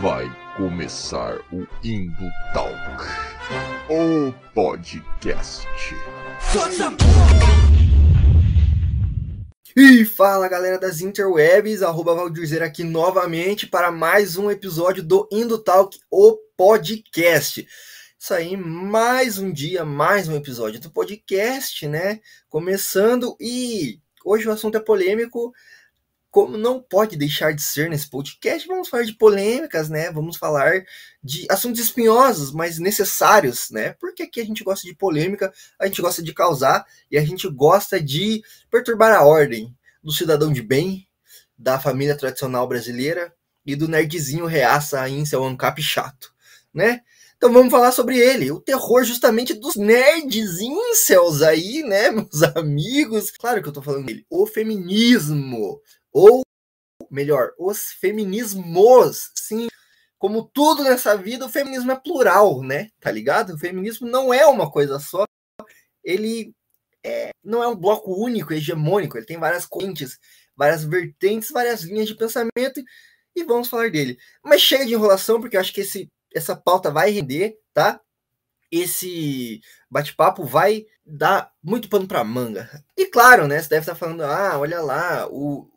Vai começar o Indo Talk, o podcast. E fala galera das interwebs, arroba Valdirzer aqui novamente para mais um episódio do Indo Talk, o podcast. Isso aí, mais um dia, mais um episódio do podcast, né? Começando e hoje o assunto é polêmico, como não pode deixar de ser nesse podcast, vamos falar de polêmicas, né? Vamos falar de assuntos espinhosos, mas necessários, né? Porque aqui a gente gosta de polêmica, a gente gosta de causar e a gente gosta de perturbar a ordem do cidadão de bem, da família tradicional brasileira e do nerdzinho reaça em seu ancap chato, né? Então vamos falar sobre ele, o terror justamente dos nerds incels aí, né, meus amigos. Claro que eu tô falando dele, o feminismo, ou melhor, os feminismos. Sim, como tudo nessa vida, o feminismo é plural, né? Tá ligado? O feminismo não é uma coisa só. Ele é, não é um bloco único, hegemônico. Ele tem várias correntes, várias vertentes, várias linhas de pensamento e vamos falar dele. Mas chega de enrolação, porque eu acho que esse essa pauta vai render, tá? Esse bate-papo vai dar muito pano para manga. E claro, né? Você deve estar falando, ah, olha lá, o,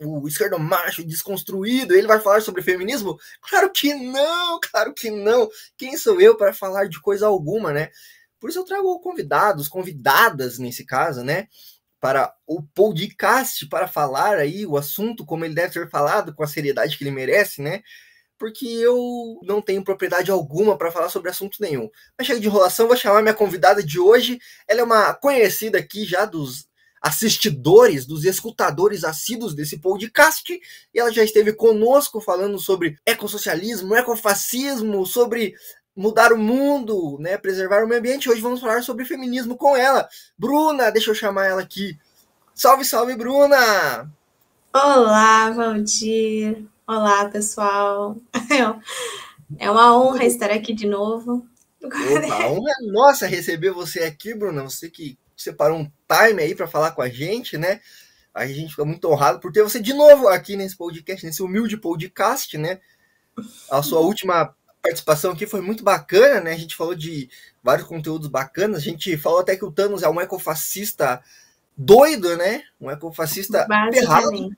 o esquerdo macho desconstruído, ele vai falar sobre feminismo? Claro que não, claro que não. Quem sou eu para falar de coisa alguma, né? Por isso eu trago convidados, convidadas nesse caso, né? Para o podcast, para falar aí o assunto como ele deve ser falado, com a seriedade que ele merece, né? Porque eu não tenho propriedade alguma para falar sobre assunto nenhum. Mas chega de enrolação, vou chamar minha convidada de hoje. Ela é uma conhecida aqui já dos assistidores, dos escutadores assíduos desse podcast, e ela já esteve conosco falando sobre ecossocialismo, ecofascismo, sobre mudar o mundo, né, preservar o meio ambiente. Hoje vamos falar sobre feminismo com ela. Bruna, deixa eu chamar ela aqui. Salve, salve, Bruna! Olá, Valdir. Olá, pessoal. É uma honra estar aqui de novo. Opa, a honra é nossa receber você aqui, Bruna. Você que separou um time aí para falar com a gente, né? A gente fica muito honrado por ter você de novo aqui nesse podcast, nesse humilde podcast, né? A sua última participação aqui foi muito bacana, né? A gente falou de vários conteúdos bacanas. A gente falou até que o Thanos é um ecofascista doido, né? Um ecofascista ferrado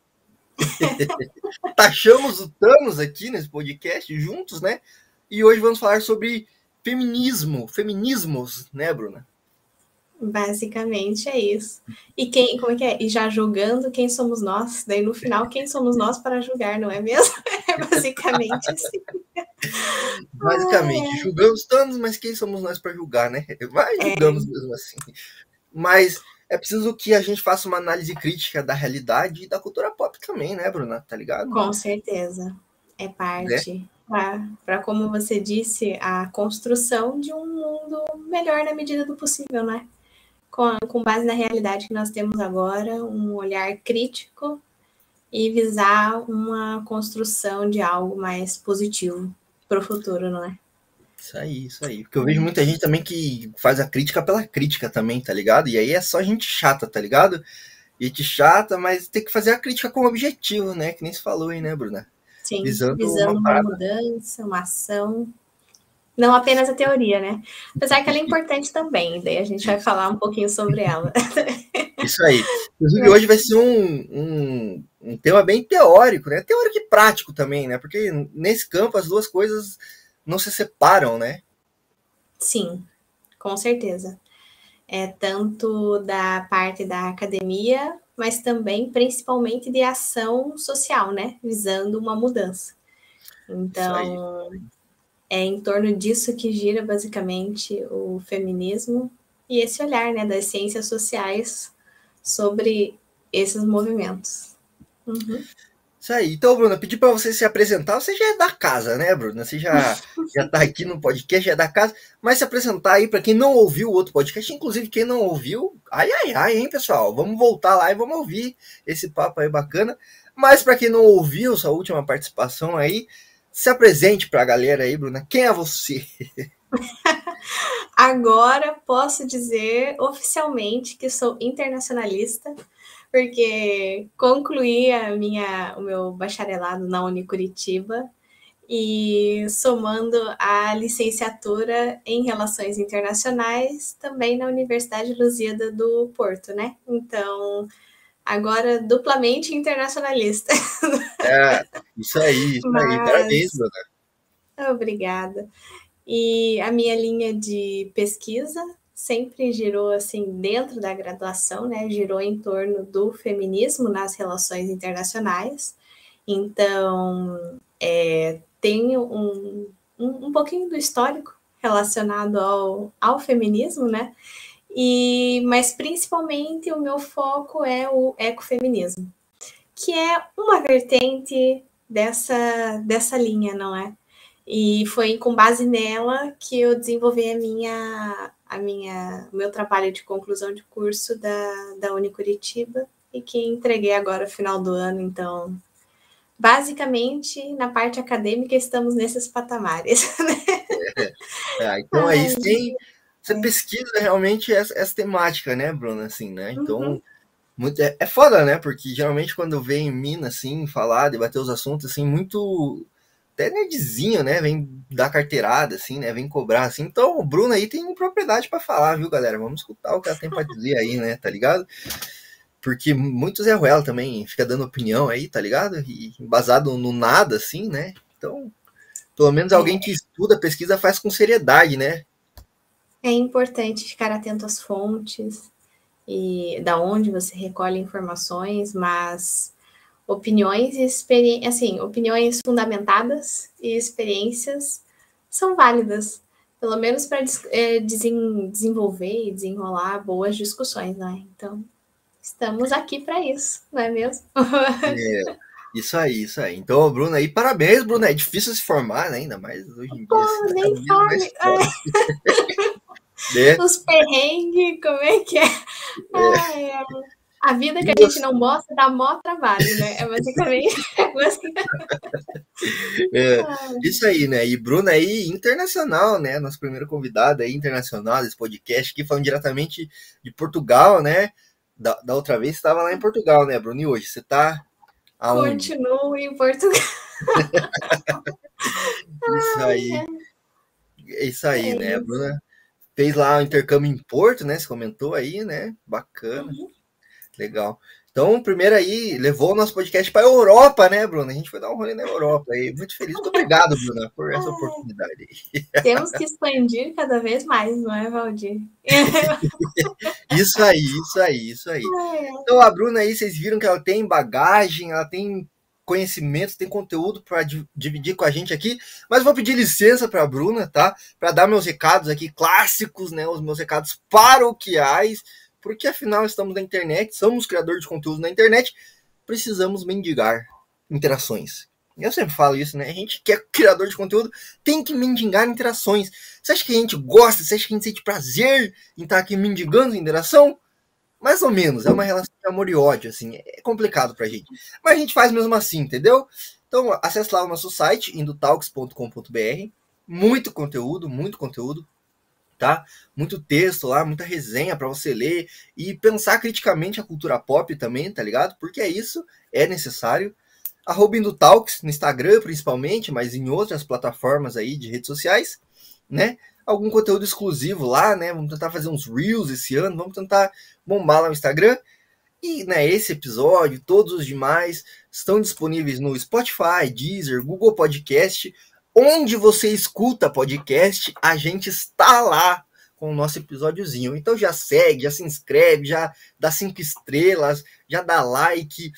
Taxamos o Thanos aqui nesse podcast juntos, né? E hoje vamos falar sobre feminismo, feminismos, né, Bruna? Basicamente é isso. E quem, como é que é? E já julgando quem somos nós, daí no final quem somos nós para julgar, não é mesmo? É basicamente assim. Basicamente, julgamos Thanos, mas quem somos nós para julgar, né? Vai, julgamos é. mesmo assim. Mas é preciso que a gente faça uma análise crítica da realidade e da cultura pop também, né, Bruna? Tá ligado? Com certeza. É parte. Né? Para, como você disse, a construção de um mundo melhor na medida do possível, né? Com, com base na realidade que nós temos agora, um olhar crítico e visar uma construção de algo mais positivo para o futuro, não é? Isso aí, isso aí. Porque eu vejo muita gente também que faz a crítica pela crítica também, tá ligado? E aí é só gente chata, tá ligado? Gente chata, mas tem que fazer a crítica com objetivo, né? Que nem se falou aí, né, Bruna? Sim, visando, visando uma, uma mudança, uma ação. Não apenas a teoria, né? Apesar que ela é importante também, daí a gente vai falar um pouquinho sobre ela. Isso aí. Inclusive, hoje vai ser um, um, um tema bem teórico, né? Teórico e prático também, né? Porque nesse campo as duas coisas não se separam, né? Sim, com certeza. É tanto da parte da academia, mas também principalmente de ação social, né? Visando uma mudança. Então, é em torno disso que gira basicamente o feminismo e esse olhar, né, das ciências sociais sobre esses movimentos. Uhum. Isso aí. Então, Bruna, pedi para você se apresentar. Você já é da casa, né, Bruna? Você já, já tá aqui no podcast, já é da casa. Mas se apresentar aí para quem não ouviu o outro podcast, inclusive quem não ouviu, ai, ai, ai, hein, pessoal? Vamos voltar lá e vamos ouvir esse papo aí bacana. Mas para quem não ouviu sua última participação aí, se apresente para a galera aí, Bruna. Quem é você? Agora posso dizer oficialmente que sou internacionalista porque concluí a minha, o meu bacharelado na Unicuritiba e somando a licenciatura em Relações Internacionais também na Universidade Lusíada do Porto, né? Então, agora duplamente internacionalista. É, isso aí, isso Mas... aí, parabéns, Bruna. Obrigada. E a minha linha de pesquisa sempre girou assim dentro da graduação, né? Girou em torno do feminismo nas relações internacionais. Então, é, tenho um, um, um pouquinho do histórico relacionado ao, ao feminismo, né? E, mas principalmente o meu foco é o ecofeminismo, que é uma vertente dessa, dessa linha, não é? E foi com base nela que eu desenvolvi a minha, a minha, o meu trabalho de conclusão de curso da, da Unicuritiba e que entreguei agora no final do ano, então basicamente, na parte acadêmica, estamos nesses patamares. Né? É, é, então aí tem. Você pesquisa realmente essa, essa, temática, né, Bruna? Assim, né? Então, uhum. muito, é, é foda, né? Porque geralmente quando eu venho em Minas, assim, falar, debater os assuntos, assim, muito até nerdzinho, né? Vem dar carteirada, assim, né? Vem cobrar, assim. Então, o Bruno aí tem propriedade para falar, viu, galera? Vamos escutar o que ela tem para dizer aí, né? Tá ligado? Porque muito Zé Ruela também fica dando opinião aí, tá ligado? E basado no nada, assim, né? Então, pelo menos alguém que estuda, pesquisa, faz com seriedade, né? É importante ficar atento às fontes e da onde você recolhe informações, mas opiniões e experiências, assim, opiniões fundamentadas e experiências são válidas, pelo menos para é, desenvolver e desenrolar boas discussões, né? Então, Estamos aqui para isso, não é mesmo? É, isso aí, isso aí. Então, Bruna aí, parabéns, Bruna. É difícil se formar, né? Ainda mais hoje em dia. Pô, assim, nem fale. né? Os perrengues, como é que é? é. Ai, é. A vida que a gente não mostra dá mó trabalho, né? É basicamente. é, isso aí, né? E Bruna aí, internacional, né? Nosso primeiro convidado aí, internacional desse podcast, aqui falando diretamente de Portugal, né? da, da outra vez você estava lá em Portugal, né, Bruno? E hoje você está aonde? Continuo em Portugal. isso aí. É isso aí, é né? Isso. A Bruna fez lá o intercâmbio em Porto, né? Você comentou aí, né? Bacana. Uhum. Legal. Então, primeiro aí, levou o nosso podcast para a Europa, né, Bruna? A gente foi dar um rolê na Europa aí. Muito feliz. Muito obrigado, Bruna, por essa oportunidade. Temos que expandir cada vez mais, não é, Valdir? isso aí, isso aí, isso aí. Então, a Bruna aí, vocês viram que ela tem bagagem, ela tem conhecimento, tem conteúdo para dividir com a gente aqui, mas vou pedir licença para a Bruna, tá? Para dar meus recados aqui clássicos, né? Os meus recados paroquiais porque afinal estamos na internet, somos criadores de conteúdo na internet, precisamos mendigar interações. Eu sempre falo isso, né? A gente que é criador de conteúdo tem que mendigar interações. Você acha que a gente gosta? Você acha que a gente sente prazer em estar aqui mendigando interação? Mais ou menos, é uma relação de amor e ódio, assim, é complicado pra gente. Mas a gente faz mesmo assim, entendeu? Então, acesse lá o nosso site, indotalks.com.br. Muito conteúdo, muito conteúdo tá? Muito texto lá, muita resenha para você ler e pensar criticamente a cultura pop também, tá ligado? Porque é isso, é necessário. Arroba Indutalks, no Instagram principalmente, mas em outras plataformas aí de redes sociais, né? Algum conteúdo exclusivo lá, né? Vamos tentar fazer uns Reels esse ano, vamos tentar bombar lá no Instagram. E né, esse episódio, todos os demais, estão disponíveis no Spotify, Deezer, Google Podcast, onde você escuta podcast, a gente está lá com o nosso episódiozinho. Então já segue, já se inscreve, já dá cinco estrelas, já dá like,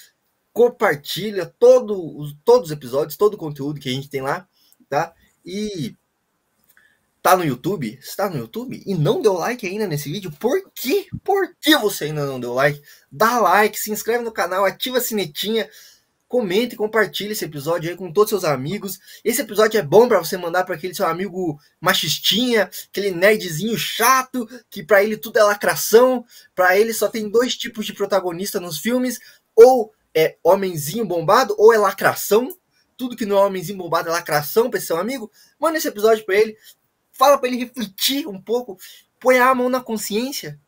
compartilha todo, todos os episódios, todo o conteúdo que a gente tem lá, tá? E tá no YouTube? Está no YouTube e não deu like ainda nesse vídeo? Por quê? Por que você ainda não deu like? Dá like, se inscreve no canal, ativa a sinetinha comente compartilhe esse episódio aí com todos seus amigos. Esse episódio é bom para você mandar para aquele seu amigo machistinha, aquele nerdzinho chato, que para ele tudo é lacração, para ele só tem dois tipos de protagonista nos filmes, ou é homenzinho bombado ou é lacração. Tudo que não é homenzinho bombado é lacração para esse seu amigo. Manda esse episódio para ele, fala para ele refletir um pouco, põe a mão na consciência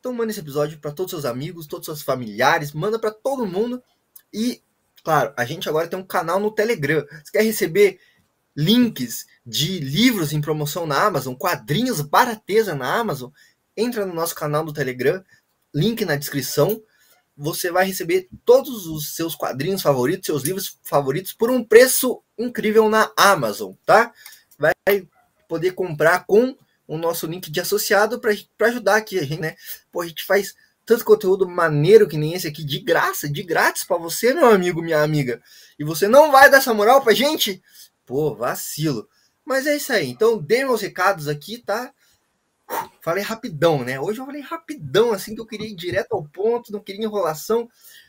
Então manda esse episódio para todos os seus amigos, todos os seus familiares, manda para todo mundo. E, claro, a gente agora tem um canal no Telegram. Você quer receber links de livros em promoção na Amazon, quadrinhos barateza na Amazon? Entra no nosso canal do Telegram, link na descrição. Você vai receber todos os seus quadrinhos favoritos, seus livros favoritos por um preço incrível na Amazon, tá? Vai poder comprar com o nosso link de associado para ajudar aqui a gente, né? Pô, a gente faz tanto conteúdo maneiro que nem esse aqui, de graça, de grátis para você, meu amigo, minha amiga. E você não vai dar essa moral pra gente? Pô, vacilo. Mas é isso aí. Então, dê meus recados aqui, tá? Falei rapidão, né? Hoje eu falei rapidão, assim, que eu queria ir direto ao ponto, não queria enrolação.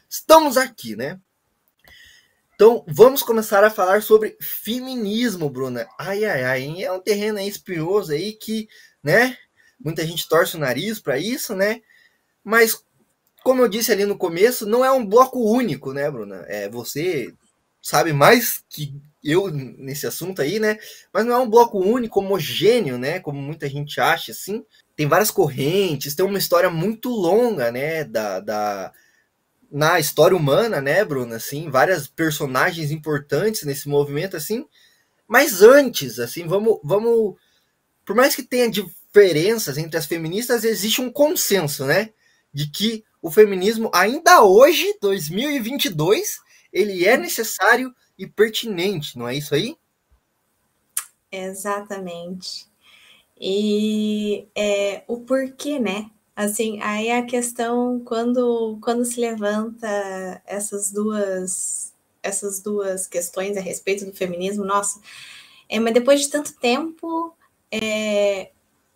Estamos aqui, né? Então, vamos começar a falar sobre feminismo, Bruna. Ai, ai, ai, é um terreno aí espinhoso aí que, né? Muita gente torce o nariz para isso, né? Mas, como eu disse ali no começo, não é um bloco único, né, Bruna? É, você sabe mais que eu nesse assunto aí, né? Mas não é um bloco único, homogêneo, né? Como muita gente acha, assim. Tem várias correntes, tem uma história muito longa, né? Da, da, na história humana, né, Bruna, assim, várias personagens importantes nesse movimento, assim. Mas antes, assim, vamos, vamos, por mais que tenha diferenças entre as feministas, existe um consenso, né, de que o feminismo ainda hoje, 2022, ele é necessário e pertinente, não é isso aí? Exatamente. E é, o porquê, né? Assim, aí a questão quando quando se levanta essas duas essas duas questões a respeito do feminismo, nossa, é, mas depois de tanto tempo, é,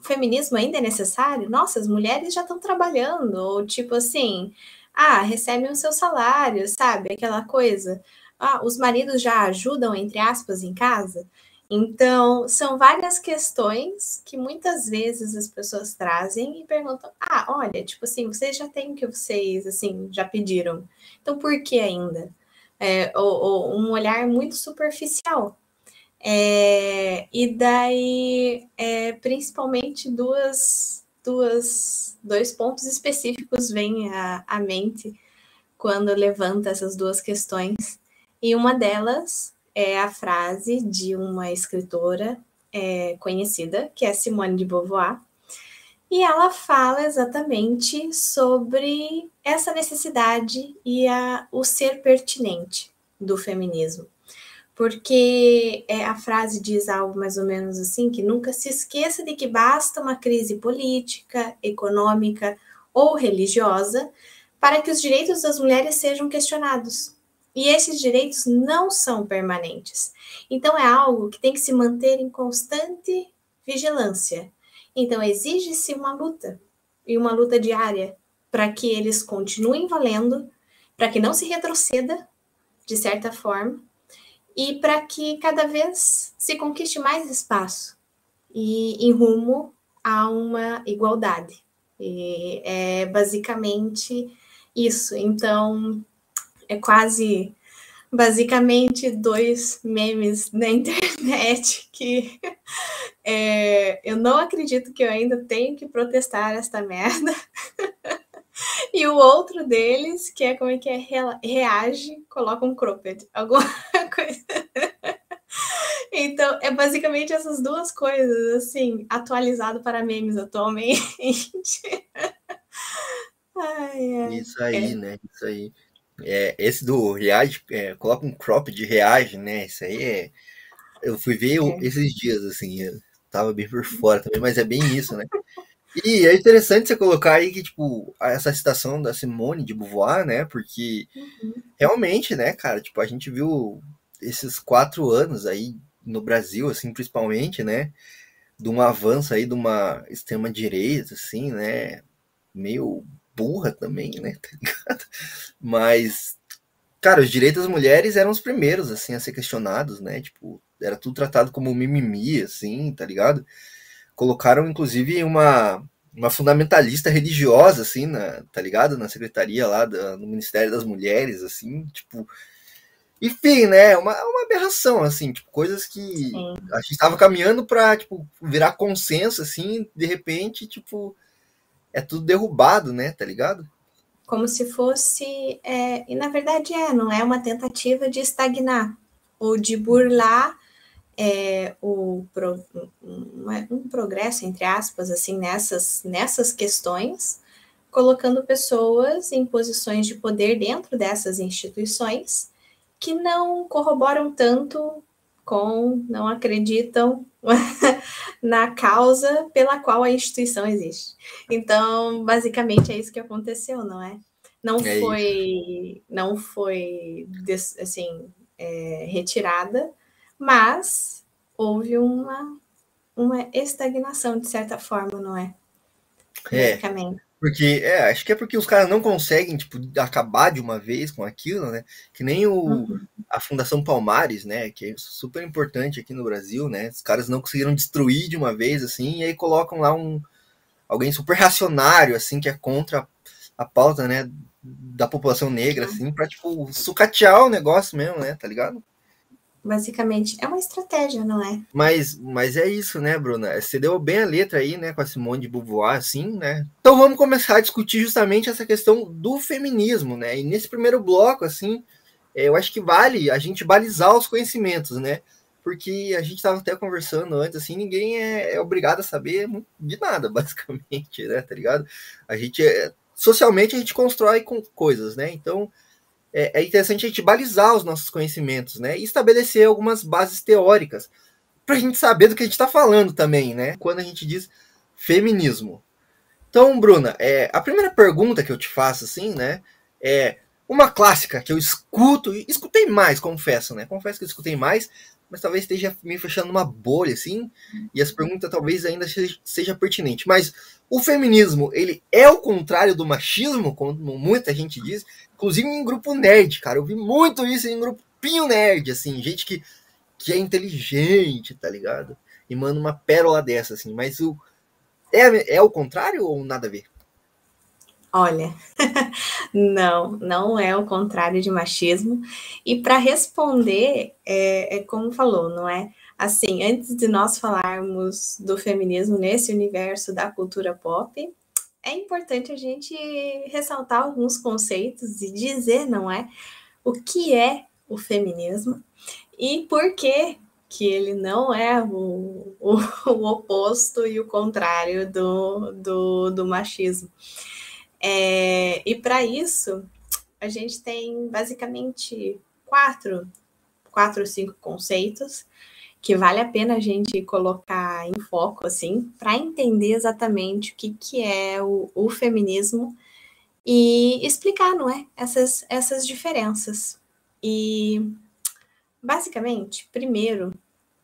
feminismo ainda é necessário? Nossa, as mulheres já estão trabalhando, ou tipo assim, ah, recebem o seu salário, sabe? Aquela coisa. Ah, os maridos já ajudam, entre aspas, em casa. Então, são várias questões que muitas vezes as pessoas trazem e perguntam: ah, olha, tipo assim, vocês já têm o que vocês, assim, já pediram. Então, por que ainda? É, ou, ou um olhar muito superficial. É, e daí, é, principalmente, duas, duas, dois pontos específicos vêm à, à mente quando levanta essas duas questões. E uma delas é a frase de uma escritora é, conhecida, que é Simone de Beauvoir, e ela fala exatamente sobre essa necessidade e a, o ser pertinente do feminismo. Porque é, a frase diz algo mais ou menos assim: que nunca se esqueça de que basta uma crise política, econômica ou religiosa para que os direitos das mulheres sejam questionados. E esses direitos não são permanentes. Então, é algo que tem que se manter em constante vigilância. Então, exige-se uma luta, e uma luta diária, para que eles continuem valendo, para que não se retroceda, de certa forma, e para que cada vez se conquiste mais espaço e em rumo a uma igualdade. E é basicamente isso. Então, é quase basicamente dois memes na internet que é, eu não acredito que eu ainda tenho que protestar esta merda. e o outro deles, que é como é que é, reage, coloca um cropped, alguma coisa. Então, é basicamente essas duas coisas, assim, atualizado para memes atualmente. ai, ai. Isso aí, é. né? Isso aí. É, esse do reage, é, coloca um crop de reage, né? Isso aí é. Eu fui ver é. esses dias, assim, tava bem por fora também, mas é bem isso, né? E é interessante você colocar aí que, tipo, essa citação da Simone de Beauvoir, né? Porque uhum. realmente, né, cara, tipo, a gente viu esses quatro anos aí no Brasil, assim, principalmente, né? De um avanço aí de uma extrema-direita, assim, né? Meio burra também, né? Tá Mas, cara, os direitos das mulheres eram os primeiros, assim, a ser questionados, né? Tipo, era tudo tratado como mimimi, assim, tá ligado? Colocaram, inclusive, uma, uma fundamentalista religiosa, assim, na, tá ligado? Na secretaria lá do, no Ministério das Mulheres, assim, tipo. Enfim, né? Uma, uma aberração, assim, tipo, coisas que Sim. a gente estava caminhando para tipo, virar consenso, assim, de repente, tipo, é tudo derrubado, né? Tá ligado? Como se fosse. É, e na verdade é, não é uma tentativa de estagnar ou de burlar é, o, um, progresso, entre aspas, assim, nessas, nessas questões, colocando pessoas em posições de poder dentro dessas instituições que não corroboram tanto com, não acreditam na causa pela qual a instituição existe. Então, basicamente é isso que aconteceu, não é? Não é foi, isso. não foi assim é, retirada, mas houve uma uma estagnação de certa forma, não é? É. Porque, é, acho que é porque os caras não conseguem, tipo, acabar de uma vez com aquilo, né? Que nem o, uhum. a Fundação Palmares, né? Que é super importante aqui no Brasil, né? Os caras não conseguiram destruir de uma vez, assim, e aí colocam lá um alguém super racionário, assim, que é contra a pauta, né? Da população negra, assim, pra, tipo, sucatear o negócio mesmo, né? Tá ligado? Basicamente, é uma estratégia, não é? Mas, mas é isso, né, Bruna? Você deu bem a letra aí, né, com a Simone de Beauvoir, assim, né? Então vamos começar a discutir justamente essa questão do feminismo, né? E nesse primeiro bloco, assim, é, eu acho que vale a gente balizar os conhecimentos, né? Porque a gente estava até conversando antes, assim, ninguém é, é, obrigado a saber de nada, basicamente, né? Tá ligado? A gente, é, socialmente, a gente constrói com coisas, né? Então, é, é interessante a gente balizar os nossos conhecimentos, né? E estabelecer algumas bases teóricas para a gente saber do que a gente está falando também, né? Quando a gente diz feminismo. Então, Bruna, é, a primeira pergunta que eu te faço, assim, né? É uma clássica que eu escuto, e escutei mais, confesso, né? Confesso que eu escutei mais, mas talvez esteja me fechando uma bolha, assim, e as perguntas talvez ainda seja, pertinente. Mas o feminismo, ele é o contrário do machismo, como muita gente diz, inclusive em grupo nerd, cara. Eu vi muito isso em grupinho nerd, assim, gente que, que é inteligente, tá ligado? E manda uma pérola dessa, assim. Mas o, é, é o contrário ou nada a ver? Olha, não, não é o contrário de machismo. E para responder, é, é, como falou, não é? Assim, antes de nós falarmos do feminismo nesse universo da cultura pop, é importante a gente ressaltar alguns conceitos e dizer, não é? O que é o feminismo e por que que ele não é o, o, o oposto e o contrário do, do, do machismo. É, e para isso, a gente tem basicamente quatro, quatro ou cinco conceitos que vale a pena a gente colocar em foco, assim, para entender exatamente o que, que é o, o, feminismo e explicar, não é? Essas, essas diferenças. E, basicamente, primeiro,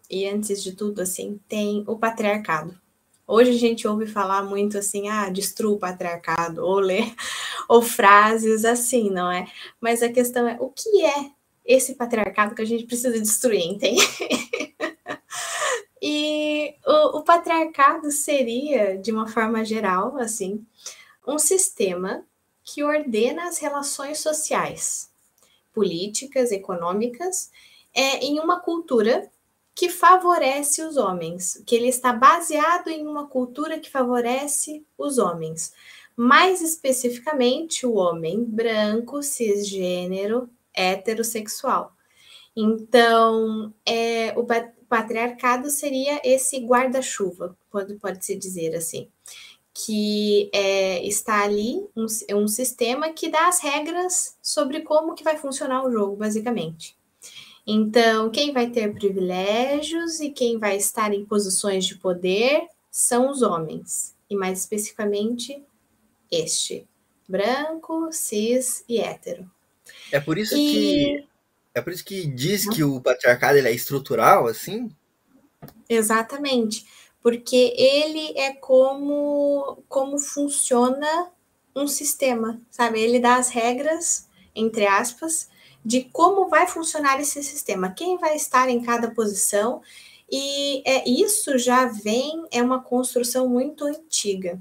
e antes de tudo, assim, tem o patriarcado. Hoje a gente ouve falar muito assim, ah, destrua o patriarcado, ou ler, ou frases assim, não é? Mas a questão é, o que é esse patriarcado que a gente precisa destruir, entende? e o, o patriarcado seria, de uma forma geral, assim, um sistema que ordena as relações sociais, políticas, econômicas, é, em uma cultura que favorece os homens, que ele está baseado em uma cultura que favorece os homens. Mais especificamente, o homem branco, cisgênero, heterossexual. Então, é, o patriarcado seria esse guarda-chuva, pode, pode se dizer assim, que é, está ali um, um sistema que dá as regras sobre como que vai funcionar o jogo, basicamente. Então, quem vai ter privilégios e quem vai estar em posições de poder são os homens, e mais especificamente este: branco, cis e hétero. É por isso e... que é por isso que diz que o patriarcado ele é estrutural, assim? Exatamente, porque ele é como como funciona um sistema, sabe? Ele dá as regras, entre aspas, de como vai funcionar esse sistema, quem vai estar em cada posição, e é, isso já vem, é uma construção muito antiga.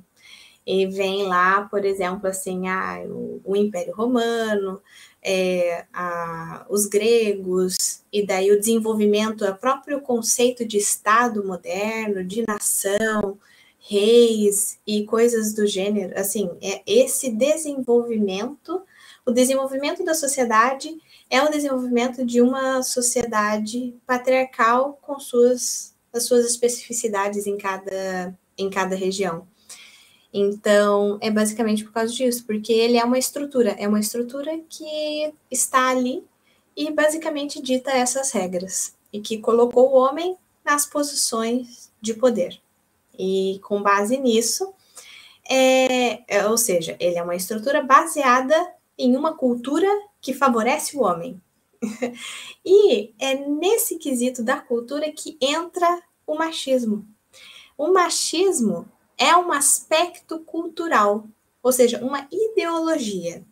E vem lá, por exemplo, assim, ah, o, o Império Romano, é, a, os gregos, e daí o desenvolvimento, o próprio conceito de Estado moderno, de nação, reis e coisas do gênero, assim, é esse desenvolvimento, o desenvolvimento da sociedade é o desenvolvimento de uma sociedade patriarcal com suas as suas especificidades em cada em cada região. Então, é basicamente por causa disso, porque ele é uma estrutura, é uma estrutura que está ali e basicamente dita essas regras e que colocou o homem nas posições de poder. E com base nisso, é, é, ou seja, ele é uma estrutura baseada em uma cultura que favorece o homem. e é nesse quesito da cultura que entra o machismo. O machismo é um aspecto cultural, ou seja, uma ideologia,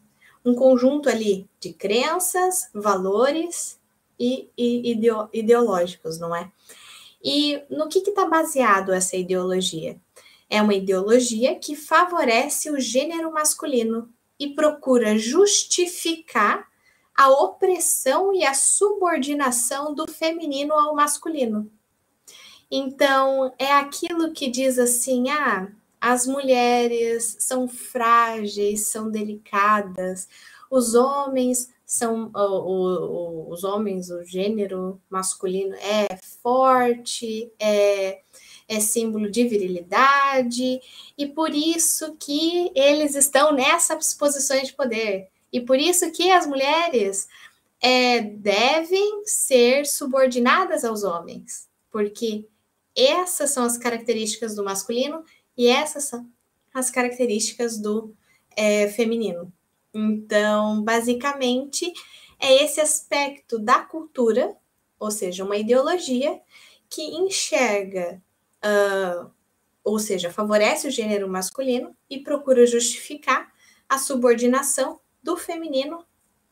um conjunto ali de crenças, valores e, e ideológicos, não é? E no que está baseado essa ideologia? É uma ideologia que favorece o gênero masculino e procura justificar a opressão e a subordinação do feminino ao masculino. Então, é aquilo que diz assim: ah, as mulheres são frágeis, são delicadas, os homens são o, o, os homens, o gênero masculino é forte, é, é símbolo de virilidade, e por isso que eles estão nessas posições de poder. E por isso que as mulheres é, devem ser subordinadas aos homens, porque essas são as características do masculino e essas são as características do é, feminino. Então, basicamente, é esse aspecto da cultura, ou seja, uma ideologia que enxerga, uh, ou seja, favorece o gênero masculino e procura justificar a subordinação do feminino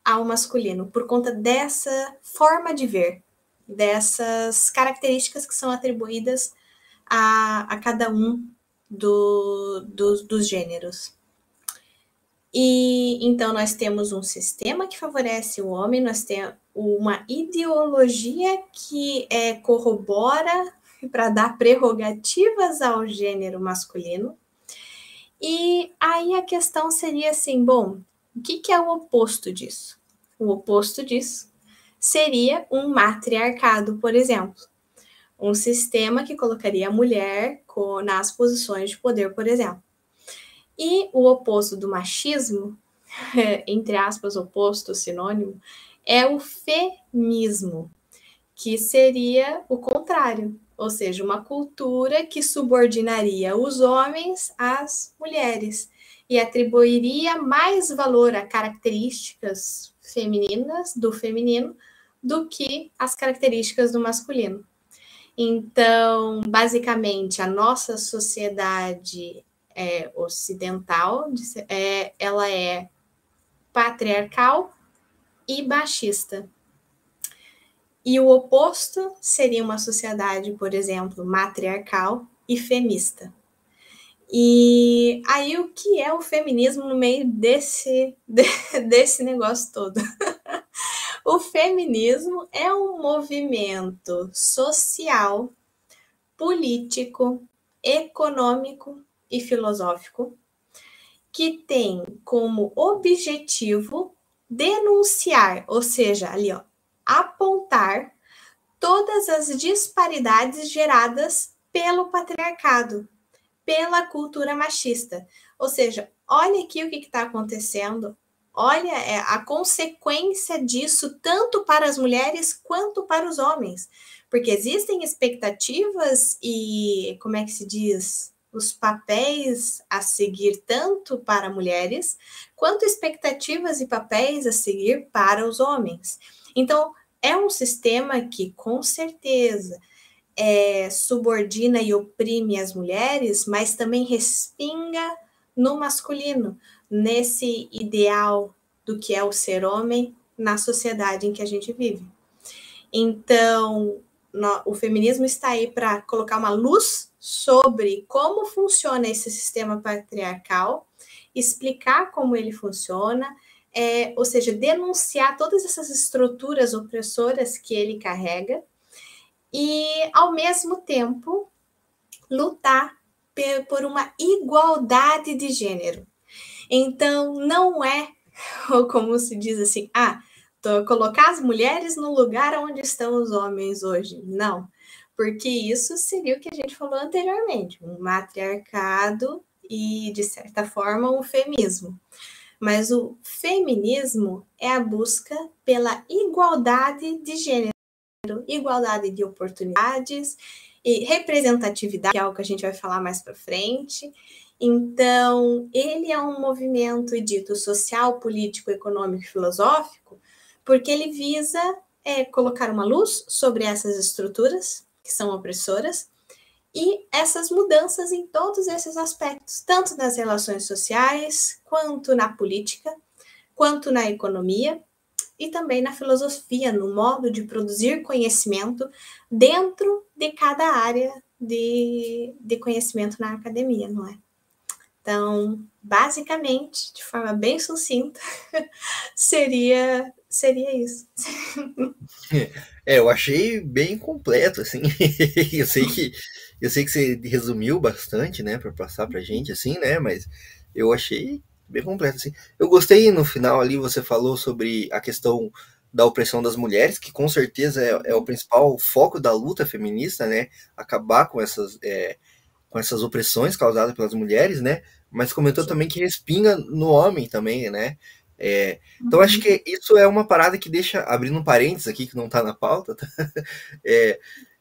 ao masculino, por conta dessa forma de ver, dessas características que são atribuídas a, a cada um do, do, dos gêneros. E então nós temos um sistema que favorece o homem, nós temos uma ideologia que é, corrobora para dar prerrogativas ao gênero masculino. E aí a questão seria assim: bom, o que, que é o oposto disso? O oposto disso seria um matriarcado, por exemplo. Um sistema que colocaria a mulher nas posições de poder, por exemplo. E o oposto do machismo, entre aspas, oposto, sinônimo, é o feminismo, que seria o contrário, ou seja, uma cultura que subordinaria os homens às mulheres e atribuiria mais valor a características femininas do feminino do que as características do masculino. Então, basicamente, a nossa sociedade é, ocidental, é, ela é patriarcal e machista. E o oposto seria uma sociedade, por exemplo, matriarcal e femista. E aí, o que é o feminismo no meio desse, desse negócio todo? O feminismo é um movimento social, político, econômico e filosófico que tem como objetivo denunciar, ou seja, ali ó, apontar todas as disparidades geradas pelo patriarcado, pela cultura machista. Ou seja, olha aqui o que está acontecendo, olha é, a consequência disso tanto para as mulheres quanto para os homens, porque existem expectativas e como é que se diz os papéis a seguir tanto para mulheres, quanto expectativas e papéis a seguir para os homens. Então, é um sistema que, com certeza, é, subordina e oprime as mulheres, mas também respinga no masculino, nesse ideal do que é o ser homem na sociedade em que a gente vive. Então, no, o feminismo está aí para colocar uma luz sobre como funciona esse sistema patriarcal, explicar como ele funciona, é, ou seja, denunciar todas essas estruturas opressoras que ele carrega e, ao mesmo tempo, lutar por uma igualdade de gênero. Então, não é, ou como se diz assim, ah, colocar as mulheres no lugar onde estão os homens hoje. Não, porque isso seria o que a gente falou anteriormente, um matriarcado e, de certa forma, um feminismo. Mas o feminismo é a busca pela igualdade de gênero, igualdade de oportunidades e representatividade, que é algo que a gente vai falar mais para frente. Então, ele é um movimento dito social, político, econômico e filosófico, porque ele visa é, colocar uma luz sobre essas estruturas que são opressoras e essas mudanças em todos esses aspectos, tanto nas relações sociais, quanto na política, quanto na economia e também na filosofia, no modo de produzir conhecimento dentro de cada área de, de conhecimento na academia, não é? Então, basicamente, de forma bem sucinta, seria seria isso. É, eu achei bem completo, assim. eu sei que eu sei que você resumiu bastante, né, para passar pra gente, assim, né, mas eu achei bem completo, assim. Eu gostei no final ali, você falou sobre a questão da opressão das mulheres, que com certeza é, é o principal foco da luta feminista, né, acabar com essas, é, com essas opressões causadas pelas mulheres, né, mas comentou Sim. também que respinga no homem também, né, é, então acho uhum. que isso é uma parada que deixa, abrindo um parênteses aqui que não está na pauta, tá? é,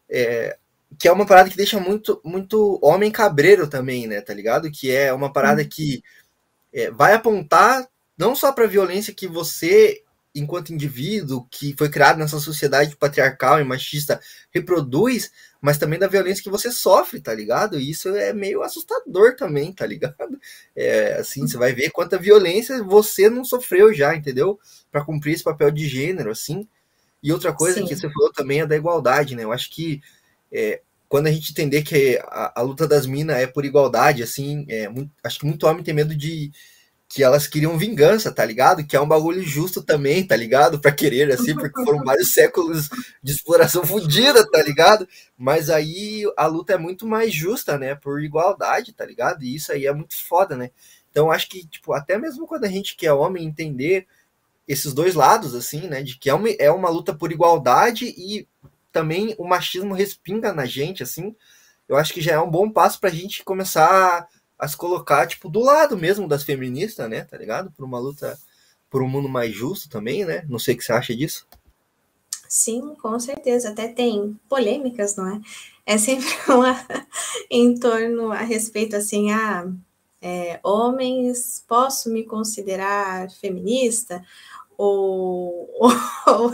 é, que é uma parada que deixa muito, muito homem cabreiro também, né, tá ligado? Que é uma parada uhum. que é, vai apontar não só para a violência que você, enquanto indivíduo, que foi criado nessa sociedade patriarcal e machista, reproduz, mas também da violência que você sofre, tá ligado? E isso é meio assustador também, tá ligado? É, assim, você vai ver quanta violência você não sofreu já, entendeu? Para cumprir esse papel de gênero, assim. E outra coisa Sim. que você falou também é da igualdade, né? Eu acho que é, quando a gente entender que a, a luta das minas é por igualdade, assim, é, muito, acho que muito homem tem medo de que elas queriam vingança, tá ligado? Que é um bagulho justo também, tá ligado? Para querer, assim, porque foram vários séculos de exploração fodida, tá ligado? Mas aí a luta é muito mais justa, né? Por igualdade, tá ligado? E isso aí é muito foda, né? Então acho que, tipo, até mesmo quando a gente que é homem entender esses dois lados, assim, né? De que é uma, é uma luta por igualdade e também o machismo respinga na gente, assim, eu acho que já é um bom passo pra gente começar a, se colocar, tipo, do lado mesmo das feministas, né, tá ligado? Por uma luta por um mundo mais justo também, né? Não sei o que você acha disso. Sim, com certeza. Até tem polêmicas, não é? É sempre uma em torno a respeito assim, a ah, é, homens, posso me considerar feminista? ou, ou,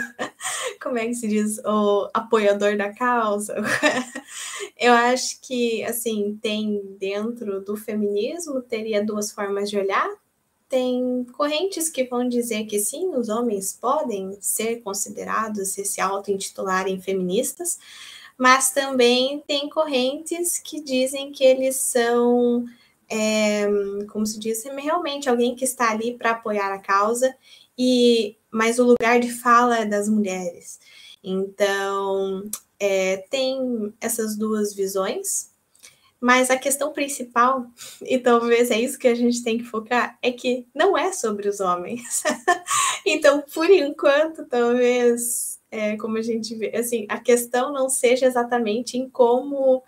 como é que se diz, o apoiador da causa. Eu acho que assim tem dentro do feminismo teria duas formas de olhar. Tem correntes que vão dizer que sim, os homens podem ser considerados e se auto-intitularem feministas, mas também tem correntes que dizem que eles são, é, como se diz, realmente alguém que está ali para apoiar a causa e mas o lugar de fala é das mulheres. Então, é, tem essas duas visões, mas a questão principal, e talvez é isso que a gente tem que focar, é que não é sobre os homens. então, por enquanto, talvez, é, como a gente vê, assim, a questão não seja exatamente em como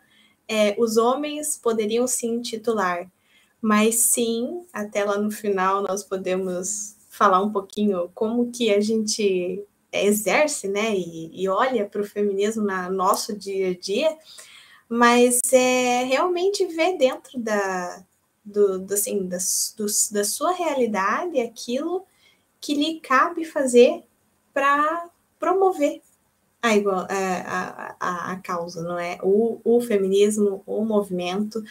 é, os homens poderiam se intitular, mas sim, até lá no final nós podemos falar um pouquinho como que a gente exerce, né, e, e olha para o feminismo no nosso dia a dia, mas é realmente ver dentro da, do, do assim, da, do, da sua realidade aquilo que lhe cabe fazer para promover a, a, a, a, causa, não é? O, o feminismo, o movimento,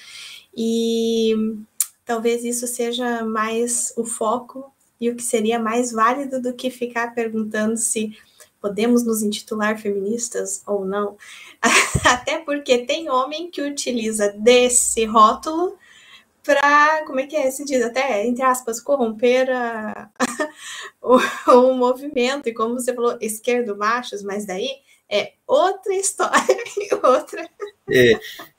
e talvez isso seja mais o foco e o que seria mais válido do que ficar perguntando se podemos nos intitular feministas ou não. Até porque tem homem que utiliza desse rótulo para, como é que é, se diz até, entre aspas, corromper a, o, o, movimento, e como você falou, esquerdo machos, mas daí é outra história, outra... É,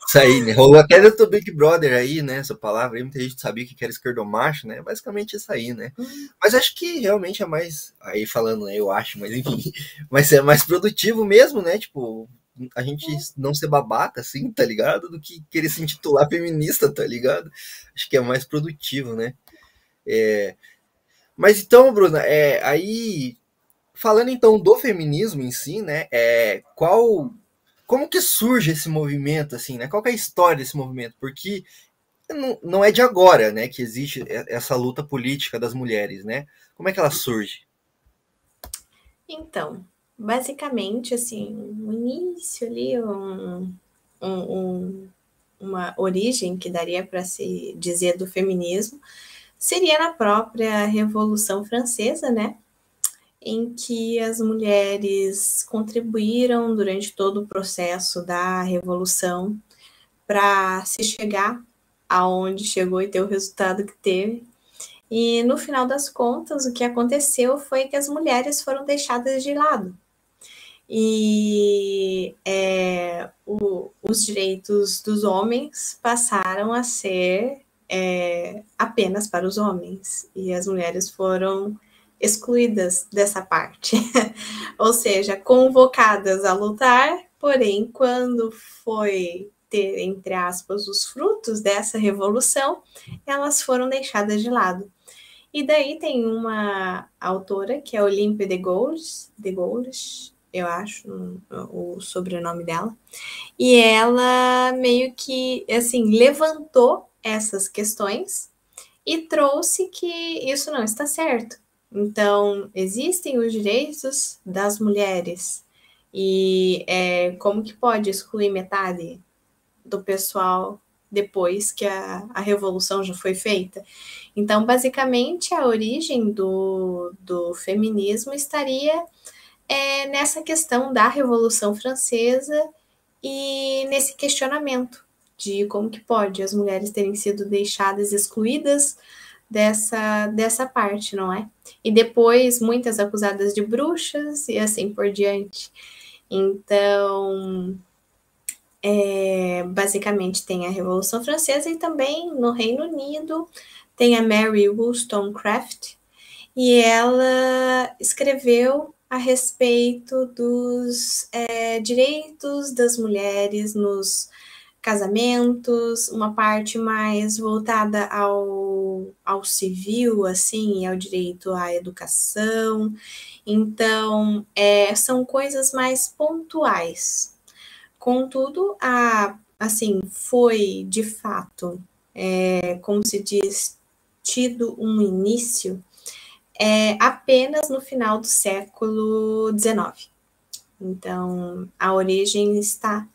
Isso aí, né? Rolou até do Big Brother aí, né? Essa palavra aí, muita gente sabia que era esquerdomacho, né? Basicamente isso aí, né? Uhum. Mas acho que realmente é mais. Aí falando, né? Eu acho, mas enfim. Mas é mais produtivo mesmo, né? Tipo, a gente não ser babaca, assim, tá ligado? Do que querer se intitular feminista, tá ligado? Acho que é mais produtivo, né? É... Mas então, Bruna, é, aí. Falando então do feminismo em si, né? É, qual como que surge esse movimento, assim, né? Qual é a história desse movimento? Porque não, não é de agora, né, que existe essa luta política das mulheres, né? Como é que ela surge? Então, basicamente, assim, o início ali, um, um, um, uma origem que daria para se dizer do feminismo seria na própria Revolução Francesa, né? Em que as mulheres contribuíram durante todo o processo da revolução para se chegar aonde chegou e ter o resultado que teve. E no final das contas, o que aconteceu foi que as mulheres foram deixadas de lado. E é, o, os direitos dos homens passaram a ser é, apenas para os homens. E as mulheres foram excluídas dessa parte, ou seja, convocadas a lutar, porém, quando foi ter, entre aspas, os frutos dessa revolução, elas foram deixadas de lado. E daí tem uma autora, que é Olympe de Gaulle, de Gaulle eu acho o sobrenome dela, e ela meio que, assim, levantou essas questões e trouxe que isso não está certo, então, existem os direitos das mulheres. E é, como que pode excluir metade do pessoal depois que a, a revolução já foi feita? Então, basicamente, a origem do, do feminismo estaria é, nessa questão da Revolução Francesa e nesse questionamento de como que pode as mulheres terem sido deixadas excluídas dessa, dessa parte, não é? E depois muitas acusadas de bruxas e assim por diante. Então, é, basicamente tem a Revolução Francesa e também no Reino Unido tem a Mary Wollstonecraft e ela escreveu a respeito dos é, direitos das mulheres nos casamentos, uma parte mais voltada ao, ao civil, assim, ao direito à educação. Então, é, são coisas mais pontuais. Contudo, a, assim, foi de fato, é, como se diz, tido um início é, apenas no final do século XIX. Então, a origem está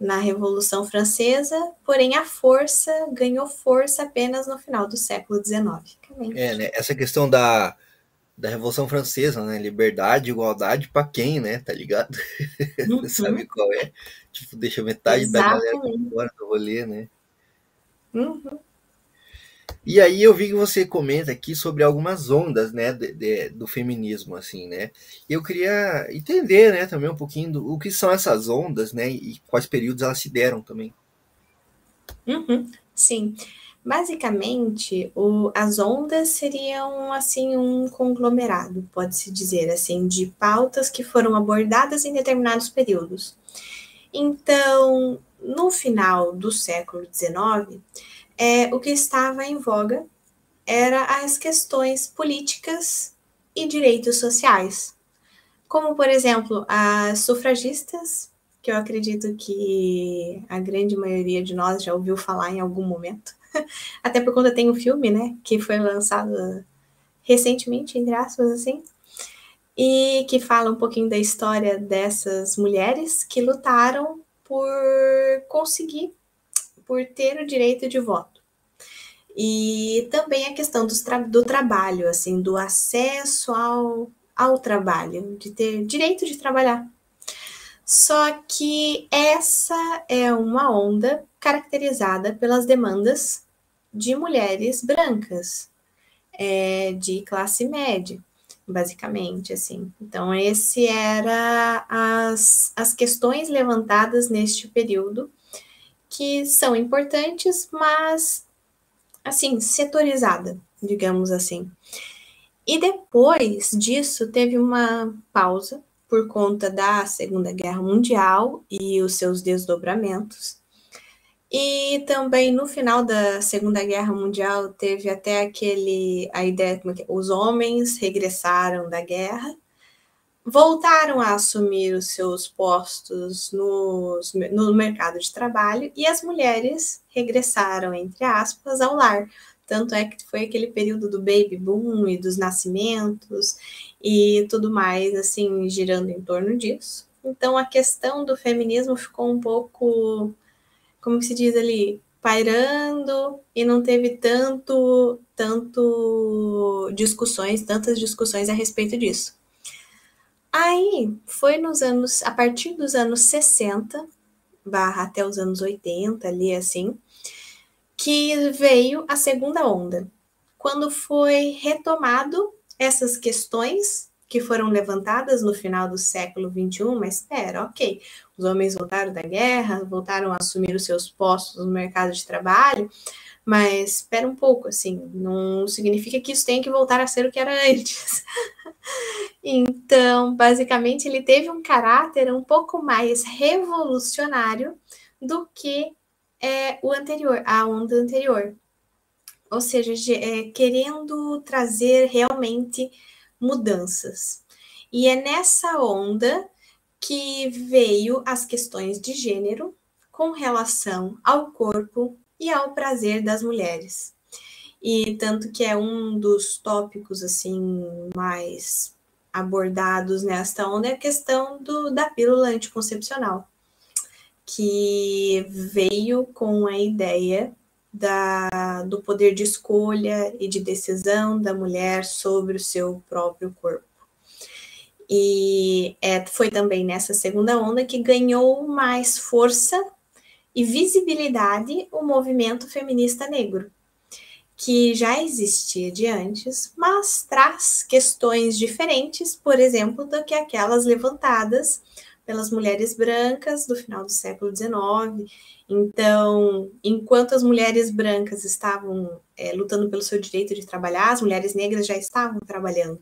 na Revolução Francesa, porém a força ganhou força apenas no final do século XIX. É, né? Essa questão da, da Revolução Francesa, né? Liberdade, igualdade para quem, né? Tá ligado? Uhum. Sabe qual é? Tipo, deixa metade Exatamente. da galera fora do rolê, né? Uhum. E aí eu vi que você comenta aqui sobre algumas ondas, né, de, de, do feminismo, assim, né? Eu queria entender, né, também um pouquinho do o que são essas ondas, né, e quais períodos elas se deram também. Uhum, sim. Basicamente, o, as ondas seriam assim um conglomerado, pode-se dizer assim, de pautas que foram abordadas em determinados períodos. Então, no final do século XIX, é, o que estava em voga era as questões políticas e direitos sociais, como, por exemplo, as sufragistas, que eu acredito que a grande maioria de nós já ouviu falar em algum momento, até por conta tem um filme, né, que foi lançado recentemente, entre aspas, assim, e que fala um pouquinho da história dessas mulheres que lutaram por conseguir por ter o direito de voto. E também a questão tra do trabalho, assim, do acesso ao, ao trabalho, de ter direito de trabalhar. Só que essa é uma onda caracterizada pelas demandas de mulheres brancas, é, de classe média, basicamente, assim. Então, esse era as, as questões levantadas neste período que são importantes, mas assim, setorizada, digamos assim. E depois disso teve uma pausa por conta da Segunda Guerra Mundial e os seus desdobramentos. E também no final da Segunda Guerra Mundial teve até aquele a ideia que é, os homens regressaram da guerra, voltaram a assumir os seus postos nos, no mercado de trabalho e as mulheres regressaram entre aspas ao lar. Tanto é que foi aquele período do baby boom e dos nascimentos e tudo mais assim girando em torno disso. Então a questão do feminismo ficou um pouco como se diz ali, pairando e não teve tanto, tanto discussões, tantas discussões a respeito disso. Aí foi nos anos, a partir dos anos 60, barra até os anos 80, ali assim, que veio a segunda onda, quando foi retomado essas questões que foram levantadas no final do século XXI, mas espera, ok, os homens voltaram da guerra, voltaram a assumir os seus postos no mercado de trabalho, mas espera um pouco, assim, não significa que isso tenha que voltar a ser o que era antes. então, basicamente, ele teve um caráter um pouco mais revolucionário do que é, o anterior, a onda anterior. Ou seja, é, querendo trazer realmente mudanças. E é nessa onda que veio as questões de gênero com relação ao corpo e ao prazer das mulheres. E tanto que é um dos tópicos assim mais abordados nesta onda é a questão do, da pílula anticoncepcional, que veio com a ideia da, do poder de escolha e de decisão da mulher sobre o seu próprio corpo. E é, foi também nessa segunda onda que ganhou mais força e visibilidade o movimento feminista negro, que já existia de antes, mas traz questões diferentes, por exemplo, do que aquelas levantadas pelas mulheres brancas do final do século XIX. Então, enquanto as mulheres brancas estavam é, lutando pelo seu direito de trabalhar, as mulheres negras já estavam trabalhando.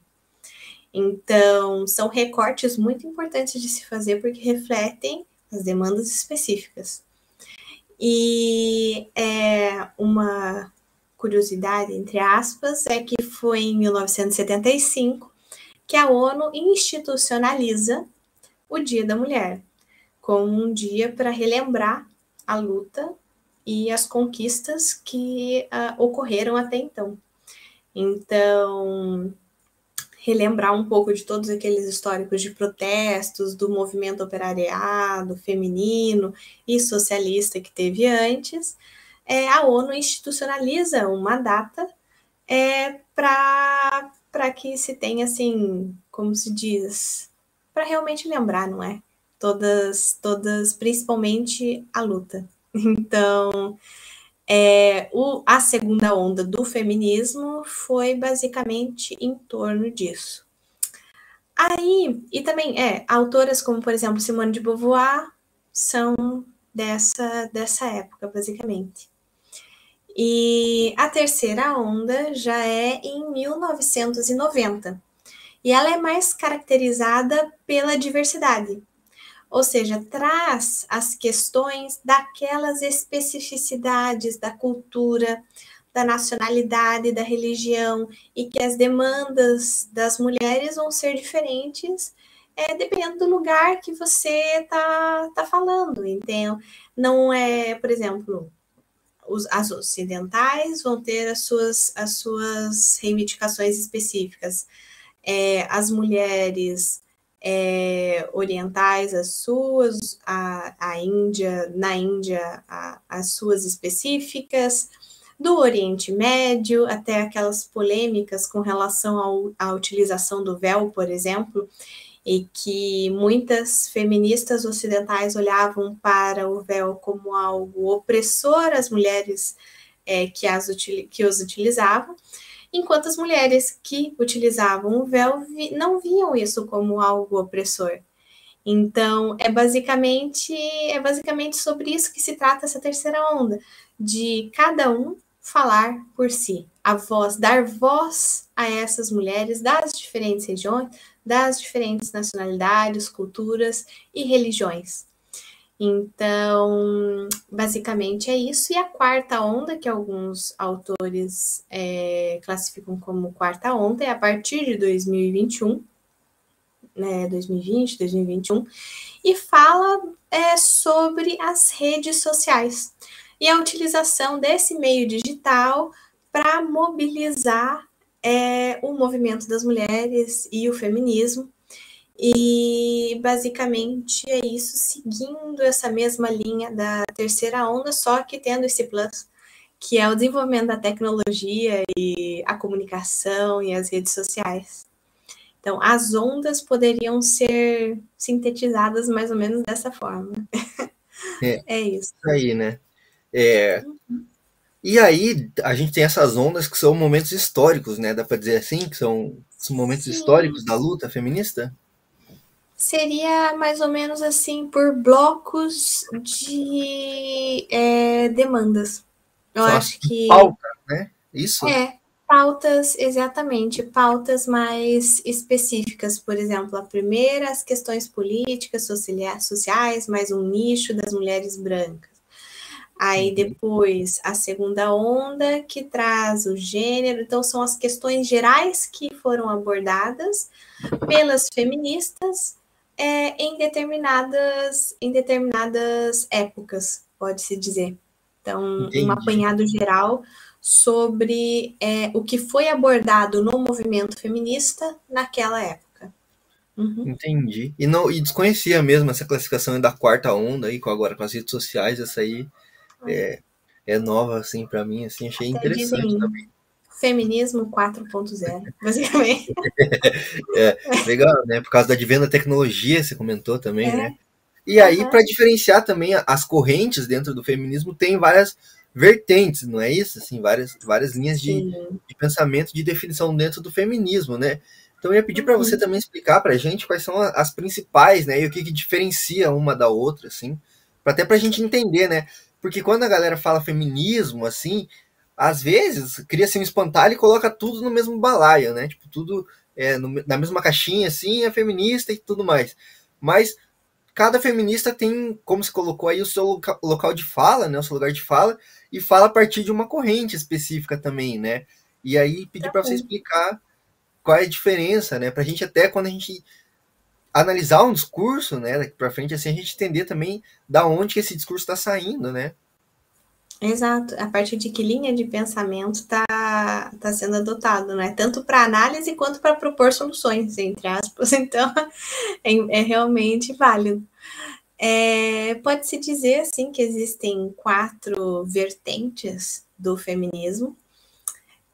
Então, são recortes muito importantes de se fazer porque refletem as demandas específicas. E é, uma curiosidade, entre aspas, é que foi em 1975 que a ONU institucionaliza o Dia da Mulher, como um dia para relembrar a luta e as conquistas que uh, ocorreram até então. Então, relembrar um pouco de todos aqueles históricos de protestos, do movimento operariado, feminino e socialista que teve antes, é, a ONU institucionaliza uma data é, para que se tenha, assim, como se diz, para realmente lembrar, não é? Todas, todas, principalmente a luta. Então, é, o, a segunda onda do feminismo foi basicamente em torno disso. Aí, e também, é, autoras como, por exemplo, Simone de Beauvoir são dessa, dessa época, basicamente. E a terceira onda já é em 1990 e ela é mais caracterizada pela diversidade, ou seja, traz as questões daquelas especificidades da cultura, da nacionalidade, da religião, e que as demandas das mulheres vão ser diferentes é, dependendo do lugar que você está tá falando. Então, não é, por exemplo, os, as ocidentais vão ter as suas, as suas reivindicações específicas é, as mulheres é, orientais, as suas, a, a Índia, na Índia, a, as suas específicas, do Oriente Médio, até aquelas polêmicas com relação ao, à utilização do véu, por exemplo, e que muitas feministas ocidentais olhavam para o véu como algo opressor às mulheres é, que, as, que os utilizavam, enquanto as mulheres que utilizavam o véu não viam isso como algo opressor. Então, é basicamente é basicamente sobre isso que se trata essa terceira onda, de cada um falar por si, a voz, dar voz a essas mulheres das diferentes regiões, das diferentes nacionalidades, culturas e religiões. Então, basicamente é isso. E a quarta onda, que alguns autores é, classificam como quarta onda, é a partir de 2021, né, 2020, 2021, e fala é, sobre as redes sociais e a utilização desse meio digital para mobilizar é, o movimento das mulheres e o feminismo. E basicamente é isso, seguindo essa mesma linha da terceira onda, só que tendo esse plus, que é o desenvolvimento da tecnologia e a comunicação e as redes sociais. Então, as ondas poderiam ser sintetizadas mais ou menos dessa forma. É, é isso. Aí, né? É, uhum. E aí, a gente tem essas ondas que são momentos históricos, né? Dá para dizer assim, que são, são momentos Sim. históricos da luta feminista? Seria mais ou menos assim, por blocos de é, demandas. Eu Só acho que. Pauta, né? Isso? É, pautas, exatamente, pautas mais específicas, por exemplo, a primeira, as questões políticas, sociais, mais um nicho das mulheres brancas. Aí uhum. depois a segunda onda que traz o gênero, então são as questões gerais que foram abordadas pelas feministas é, em determinadas em determinadas épocas, pode-se dizer. Então, Entendi. um apanhado geral sobre é, o que foi abordado no movimento feminista naquela época. Uhum. Entendi. E, não, e desconhecia mesmo essa classificação da quarta onda aí, com agora com as redes sociais, essa aí é, é nova assim para mim, assim, achei Até interessante também. Feminismo 4.0, basicamente. é, legal, né? Por causa da advento da tecnologia, você comentou também, é. né? E aí, uhum. para diferenciar também as correntes dentro do feminismo, tem várias vertentes, não é isso? Assim, várias, várias linhas de, de pensamento, de definição dentro do feminismo, né? Então eu ia pedir para você uhum. também explicar para a gente quais são as principais, né? E o que, que diferencia uma da outra, assim, até para a gente entender, né? Porque quando a galera fala feminismo, assim, às vezes cria-se um espantalho e coloca tudo no mesmo balaio, né? Tipo, tudo é, no, na mesma caixinha, assim, é feminista e tudo mais. Mas cada feminista tem, como se colocou aí, o seu loca, local de fala, né? O seu lugar de fala, e fala a partir de uma corrente específica também, né? E aí pedir para você explicar qual é a diferença, né? Para a gente até quando a gente analisar um discurso, né, daqui para frente, assim, a gente entender também da onde que esse discurso está saindo, né? Exato, a partir de que linha de pensamento está tá sendo adotado, né? Tanto para análise quanto para propor soluções, entre aspas. Então, é, é realmente válido. É, Pode-se dizer, assim, que existem quatro vertentes do feminismo.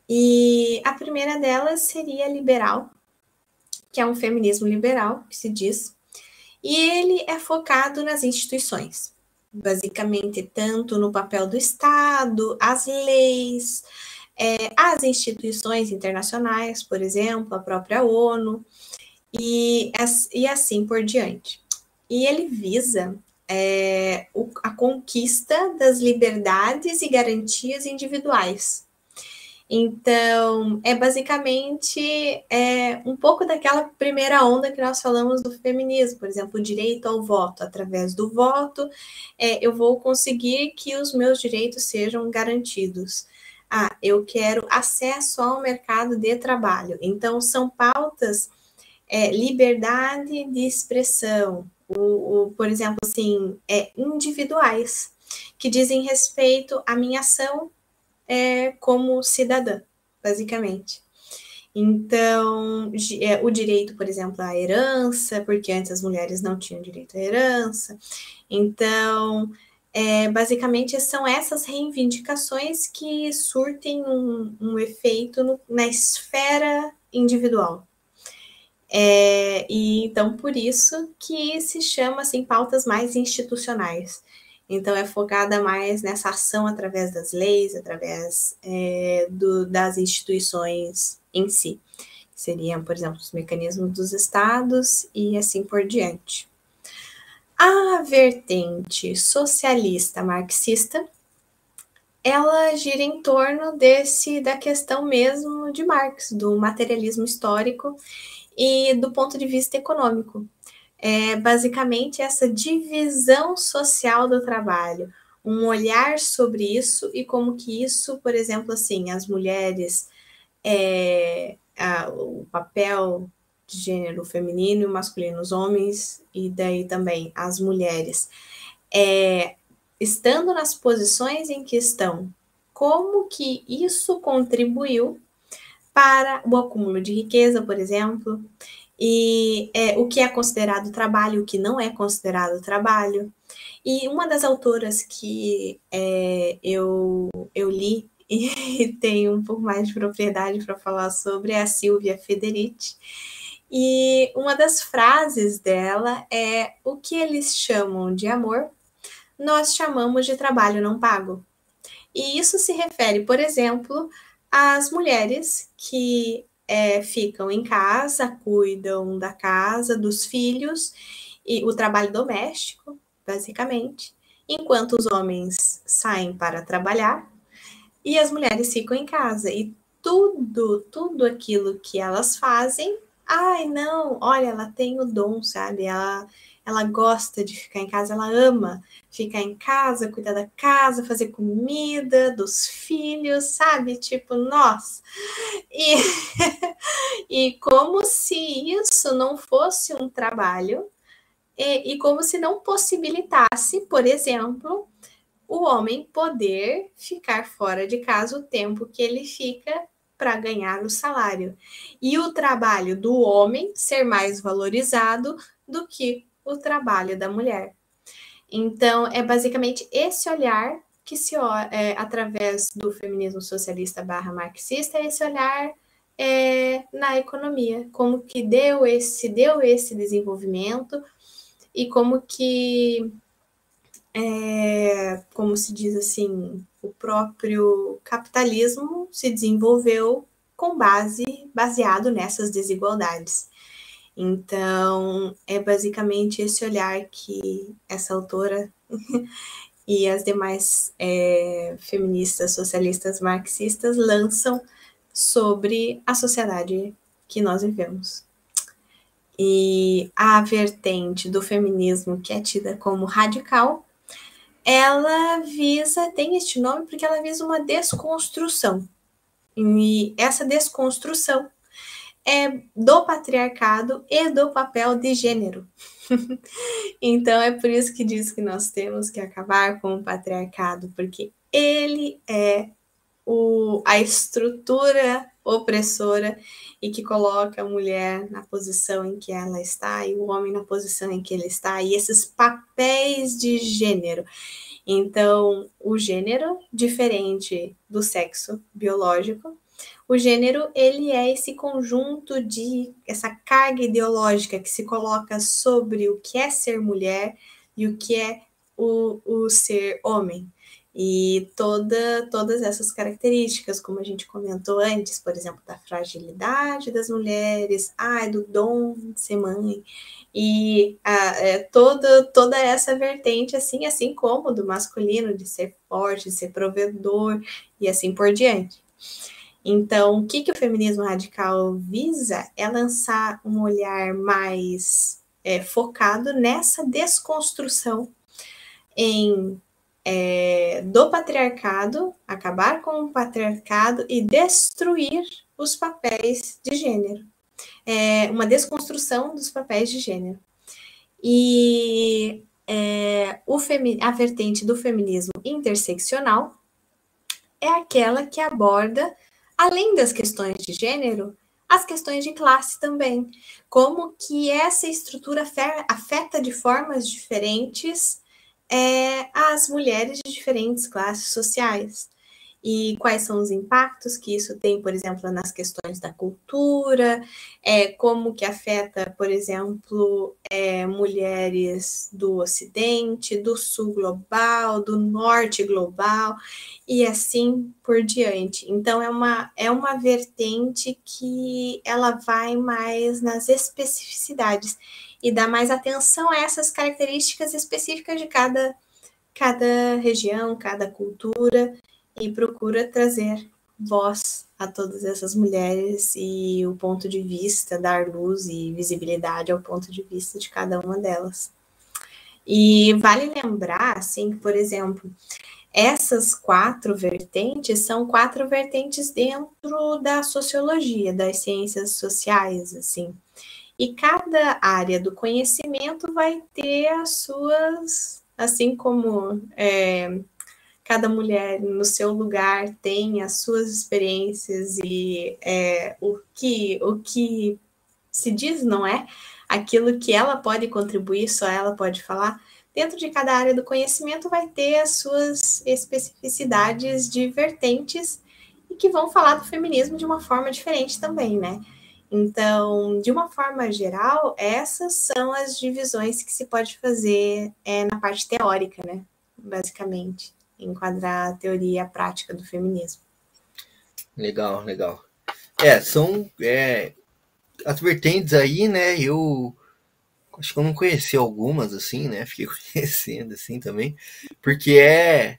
E a primeira delas seria liberal, que é um feminismo liberal, que se diz, e ele é focado nas instituições, basicamente tanto no papel do Estado, as leis, é, as instituições internacionais, por exemplo, a própria ONU, e, e assim por diante. E ele visa é, o, a conquista das liberdades e garantias individuais, então, é basicamente é, um pouco daquela primeira onda que nós falamos do feminismo, por exemplo, o direito ao voto. Através do voto, é, eu vou conseguir que os meus direitos sejam garantidos. Ah, eu quero acesso ao mercado de trabalho. Então, são pautas, é, liberdade de expressão, o, o, por exemplo, assim, é, individuais, que dizem respeito à minha ação é, como cidadã, basicamente. Então, é, o direito, por exemplo, à herança, porque antes as mulheres não tinham direito à herança. Então, é, basicamente, são essas reivindicações que surtem um, um efeito no, na esfera individual. É, e então, por isso que se chama assim pautas mais institucionais. Então, é focada mais nessa ação através das leis, através é, do, das instituições em si. Seriam, por exemplo, os mecanismos dos estados e assim por diante. A vertente socialista marxista, ela gira em torno desse da questão mesmo de Marx, do materialismo histórico e do ponto de vista econômico. É basicamente essa divisão social do trabalho, um olhar sobre isso e como que isso, por exemplo, assim, as mulheres, é, a, o papel de gênero feminino e masculino, os homens e daí também as mulheres, é, estando nas posições em que estão, como que isso contribuiu para o acúmulo de riqueza, por exemplo, e é, o que é considerado trabalho, o que não é considerado trabalho. E uma das autoras que é, eu, eu li e tenho um pouco mais de propriedade para falar sobre é a Silvia Federici, e uma das frases dela é: o que eles chamam de amor, nós chamamos de trabalho não pago. E isso se refere, por exemplo, às mulheres que é, ficam em casa, cuidam da casa, dos filhos e o trabalho doméstico, basicamente, enquanto os homens saem para trabalhar e as mulheres ficam em casa. E tudo, tudo aquilo que elas fazem ai, não, olha, ela tem o dom, sabe? Ela, ela gosta de ficar em casa, ela ama ficar em casa, cuidar da casa, fazer comida, dos filhos, sabe? Tipo, nós. E, e como se isso não fosse um trabalho, e, e como se não possibilitasse, por exemplo, o homem poder ficar fora de casa o tempo que ele fica para ganhar o salário. E o trabalho do homem ser mais valorizado do que o trabalho da mulher. Então, é basicamente esse olhar que se é, através do feminismo socialista barra marxista, esse olhar é, na economia, como que deu esse, deu esse desenvolvimento e como que, é, como se diz assim, o próprio capitalismo se desenvolveu com base baseado nessas desigualdades. Então, é basicamente esse olhar que essa autora e as demais é, feministas, socialistas, marxistas lançam sobre a sociedade que nós vivemos. E a vertente do feminismo que é tida como radical ela visa, tem este nome porque ela visa uma desconstrução. E essa desconstrução é do patriarcado e do papel de gênero. então é por isso que diz que nós temos que acabar com o patriarcado, porque ele é o, a estrutura opressora e que coloca a mulher na posição em que ela está e o homem na posição em que ele está, e esses papéis de gênero. Então, o gênero, diferente do sexo biológico, o gênero ele é esse conjunto de essa carga ideológica que se coloca sobre o que é ser mulher e o que é o, o ser homem. E toda, todas essas características, como a gente comentou antes, por exemplo, da fragilidade das mulheres, ai, do dom de ser mãe, e a, é, toda, toda essa vertente, assim, assim como do masculino, de ser forte, de ser provedor, e assim por diante. Então, o que, que o feminismo radical visa é lançar um olhar mais é, focado nessa desconstrução em é, do patriarcado, acabar com o patriarcado e destruir os papéis de gênero. É uma desconstrução dos papéis de gênero. E é, a vertente do feminismo interseccional é aquela que aborda, além das questões de gênero, as questões de classe também. Como que essa estrutura afeta de formas diferentes é, as mulheres de diferentes classes sociais. E quais são os impactos que isso tem, por exemplo, nas questões da cultura, é, como que afeta, por exemplo, é, mulheres do Ocidente, do Sul global, do Norte global, e assim por diante. Então, é uma, é uma vertente que ela vai mais nas especificidades e dá mais atenção a essas características específicas de cada, cada região, cada cultura, e procura trazer voz a todas essas mulheres e o ponto de vista, dar luz e visibilidade ao ponto de vista de cada uma delas. E vale lembrar, assim, que, por exemplo, essas quatro vertentes são quatro vertentes dentro da sociologia, das ciências sociais, assim. E cada área do conhecimento vai ter as suas, assim como é, cada mulher no seu lugar tem as suas experiências e é, o, que, o que se diz, não é? Aquilo que ela pode contribuir, só ela pode falar. Dentro de cada área do conhecimento vai ter as suas especificidades de vertentes e que vão falar do feminismo de uma forma diferente também, né? Então, de uma forma geral, essas são as divisões que se pode fazer é, na parte teórica, né? Basicamente enquadrar a teoria e a prática do feminismo. Legal, legal. É, são é, as vertentes aí, né? Eu acho que eu não conheci algumas assim, né? Fiquei conhecendo assim também, porque é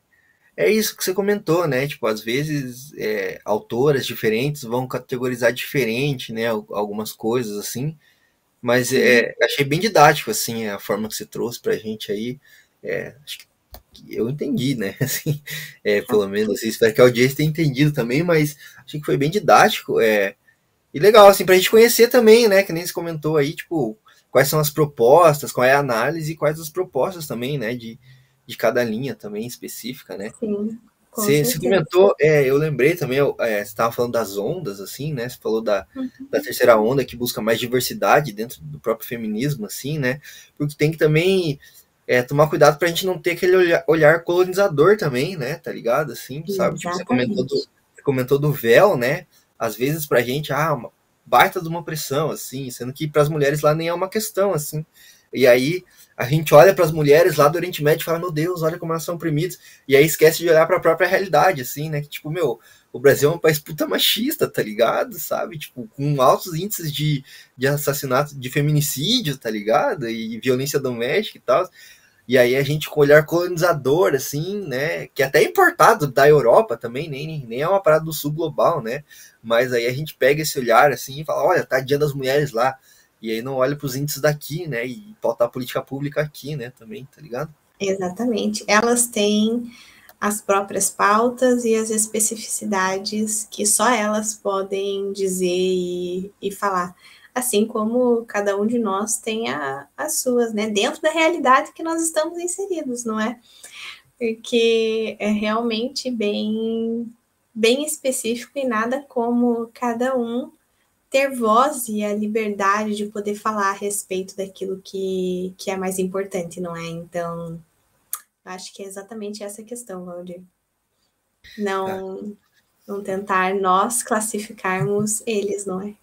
é isso que você comentou, né? Tipo, às vezes é, autoras diferentes vão categorizar diferente, né? Algumas coisas assim, mas é, achei bem didático assim a forma que você trouxe para a gente aí. É, acho que eu entendi, né? Assim, é, pelo menos, assim, espero que a audiência tenha entendido também, mas achei que foi bem didático. É, e legal, assim, para a gente conhecer também, né? Que nem se comentou aí, tipo, quais são as propostas, qual é a análise e quais as propostas também, né? De, de cada linha também específica, né? Sim. Você, você, comentou, é, eu lembrei também, é, você estava falando das ondas, assim, né? Você falou da, uhum. da terceira onda que busca mais diversidade dentro do próprio feminismo, assim, né? Porque tem que também é, tomar cuidado pra gente não ter aquele olhar, olhar colonizador também, né? Tá ligado? Assim, sabe? Tipo, você comentou, do, você comentou do véu, né? Às vezes pra gente, ah, uma baita de uma pressão, assim, sendo que para as mulheres lá nem é uma questão, assim. E aí a gente olha para as mulheres lá do Oriente Médio e fala, meu Deus, olha como elas são oprimidas. E aí esquece de olhar para a própria realidade, assim, né? Que, tipo, meu, o Brasil é um país puta machista, tá ligado? Sabe? Tipo, com altos índices de, de assassinato, de feminicídio, tá ligado? E violência doméstica e tal. E aí a gente com olhar colonizador, assim, né? Que é até importado da Europa também, nem, nem é uma parada do sul global, né? Mas aí a gente pega esse olhar assim e fala, olha, tá dia das mulheres lá. E aí não olha para os índices daqui, né? E pautar a política pública aqui, né? Também, tá ligado? Exatamente. Elas têm as próprias pautas e as especificidades que só elas podem dizer e, e falar assim como cada um de nós tem a, as suas, né? Dentro da realidade que nós estamos inseridos, não é? Porque é realmente bem, bem específico e nada como cada um ter voz e a liberdade de poder falar a respeito daquilo que, que é mais importante, não é? Então, acho que é exatamente essa questão, Valdir. Não, Vamos tentar nós classificarmos eles, não é?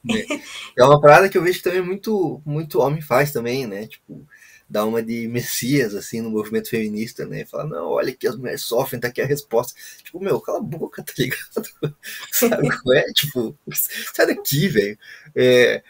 É uma parada que eu vejo que também muito, muito homem faz também, né? Tipo, dar uma de messias, assim, no movimento feminista, né? Falar, não, olha que as mulheres sofrem, tá aqui a resposta. Tipo, meu, cala a boca, tá ligado? Sabe qual é? Tipo, sai daqui, velho. É...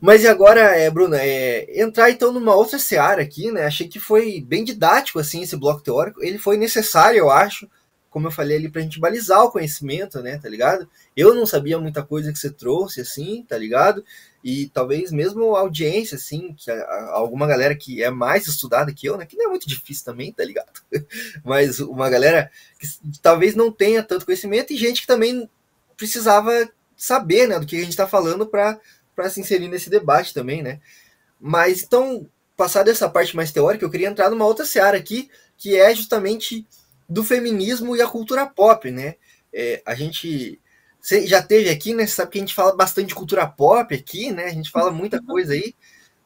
Mas e agora, é, Bruna, é, entrar então numa outra seara aqui, né? Achei que foi bem didático, assim, esse bloco teórico. Ele foi necessário, eu acho, como eu falei ali, pra gente balizar o conhecimento, né, tá ligado? Eu não sabia muita coisa que você trouxe, assim, tá ligado? E talvez mesmo a audiência, assim, que a, alguma galera que é mais estudada que eu, né, que não é muito difícil também, tá ligado? Mas uma galera que talvez não tenha tanto conhecimento e gente que também precisava saber, né, do que a gente tá falando para se inserir nesse debate também, né? Mas então, passar dessa parte mais teórica, eu queria entrar numa outra seara aqui, que é justamente do feminismo e a cultura pop, né? É, a gente você já teve aqui, né? Você sabe que a gente fala bastante de cultura pop aqui, né? A gente fala muita uhum. coisa aí,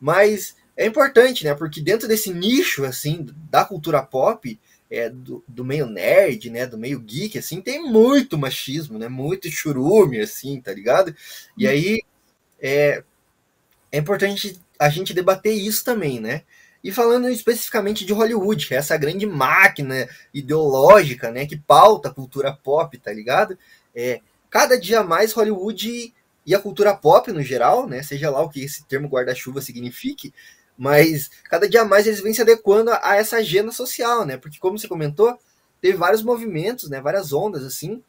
mas é importante, né? Porque dentro desse nicho, assim, da cultura pop, é, do, do, meio nerd, né, do meio geek, assim, tem muito machismo, né, muito churume, assim, tá ligado? E uhum. aí é, é importante a gente debater isso também, né? E falando especificamente de Hollywood, que é essa grande máquina ideológica, né, que pauta a cultura pop, tá ligado? É, cada dia mais Hollywood e a cultura pop no geral, né, seja lá o que esse termo guarda-chuva signifique, mas cada dia mais eles vêm se adequando a, a essa agenda social, né? Porque como você comentou, teve vários movimentos, né, várias ondas assim,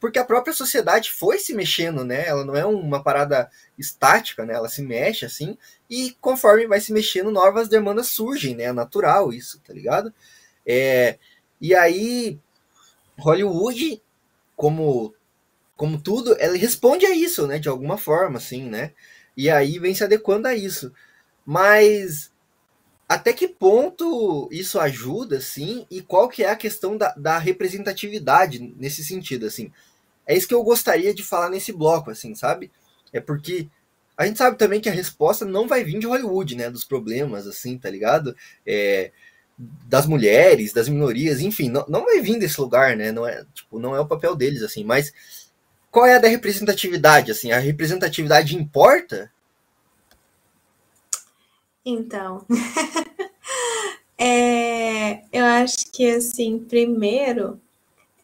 porque a própria sociedade foi se mexendo, né? Ela não é uma parada estática, né? Ela se mexe assim, e conforme vai se mexendo, novas demandas surgem, né? É natural isso, tá ligado? É, e aí, Hollywood, como, como tudo, ela responde a isso, né? De alguma forma, assim, né? E aí vem se adequando a isso. Mas até que ponto isso ajuda, assim, e qual que é a questão da, da, representatividade nesse sentido, assim? É isso que eu gostaria de falar nesse bloco, assim, sabe? É porque a gente sabe também que a resposta não vai vir de Hollywood, né? Dos problemas, assim, tá ligado? É, das mulheres, das minorias, enfim, não, não vai vir desse lugar, né? Não é, tipo, não é o papel deles, assim, mas qual é a da representatividade, assim? A representatividade importa? Então, é, eu acho que assim, primeiro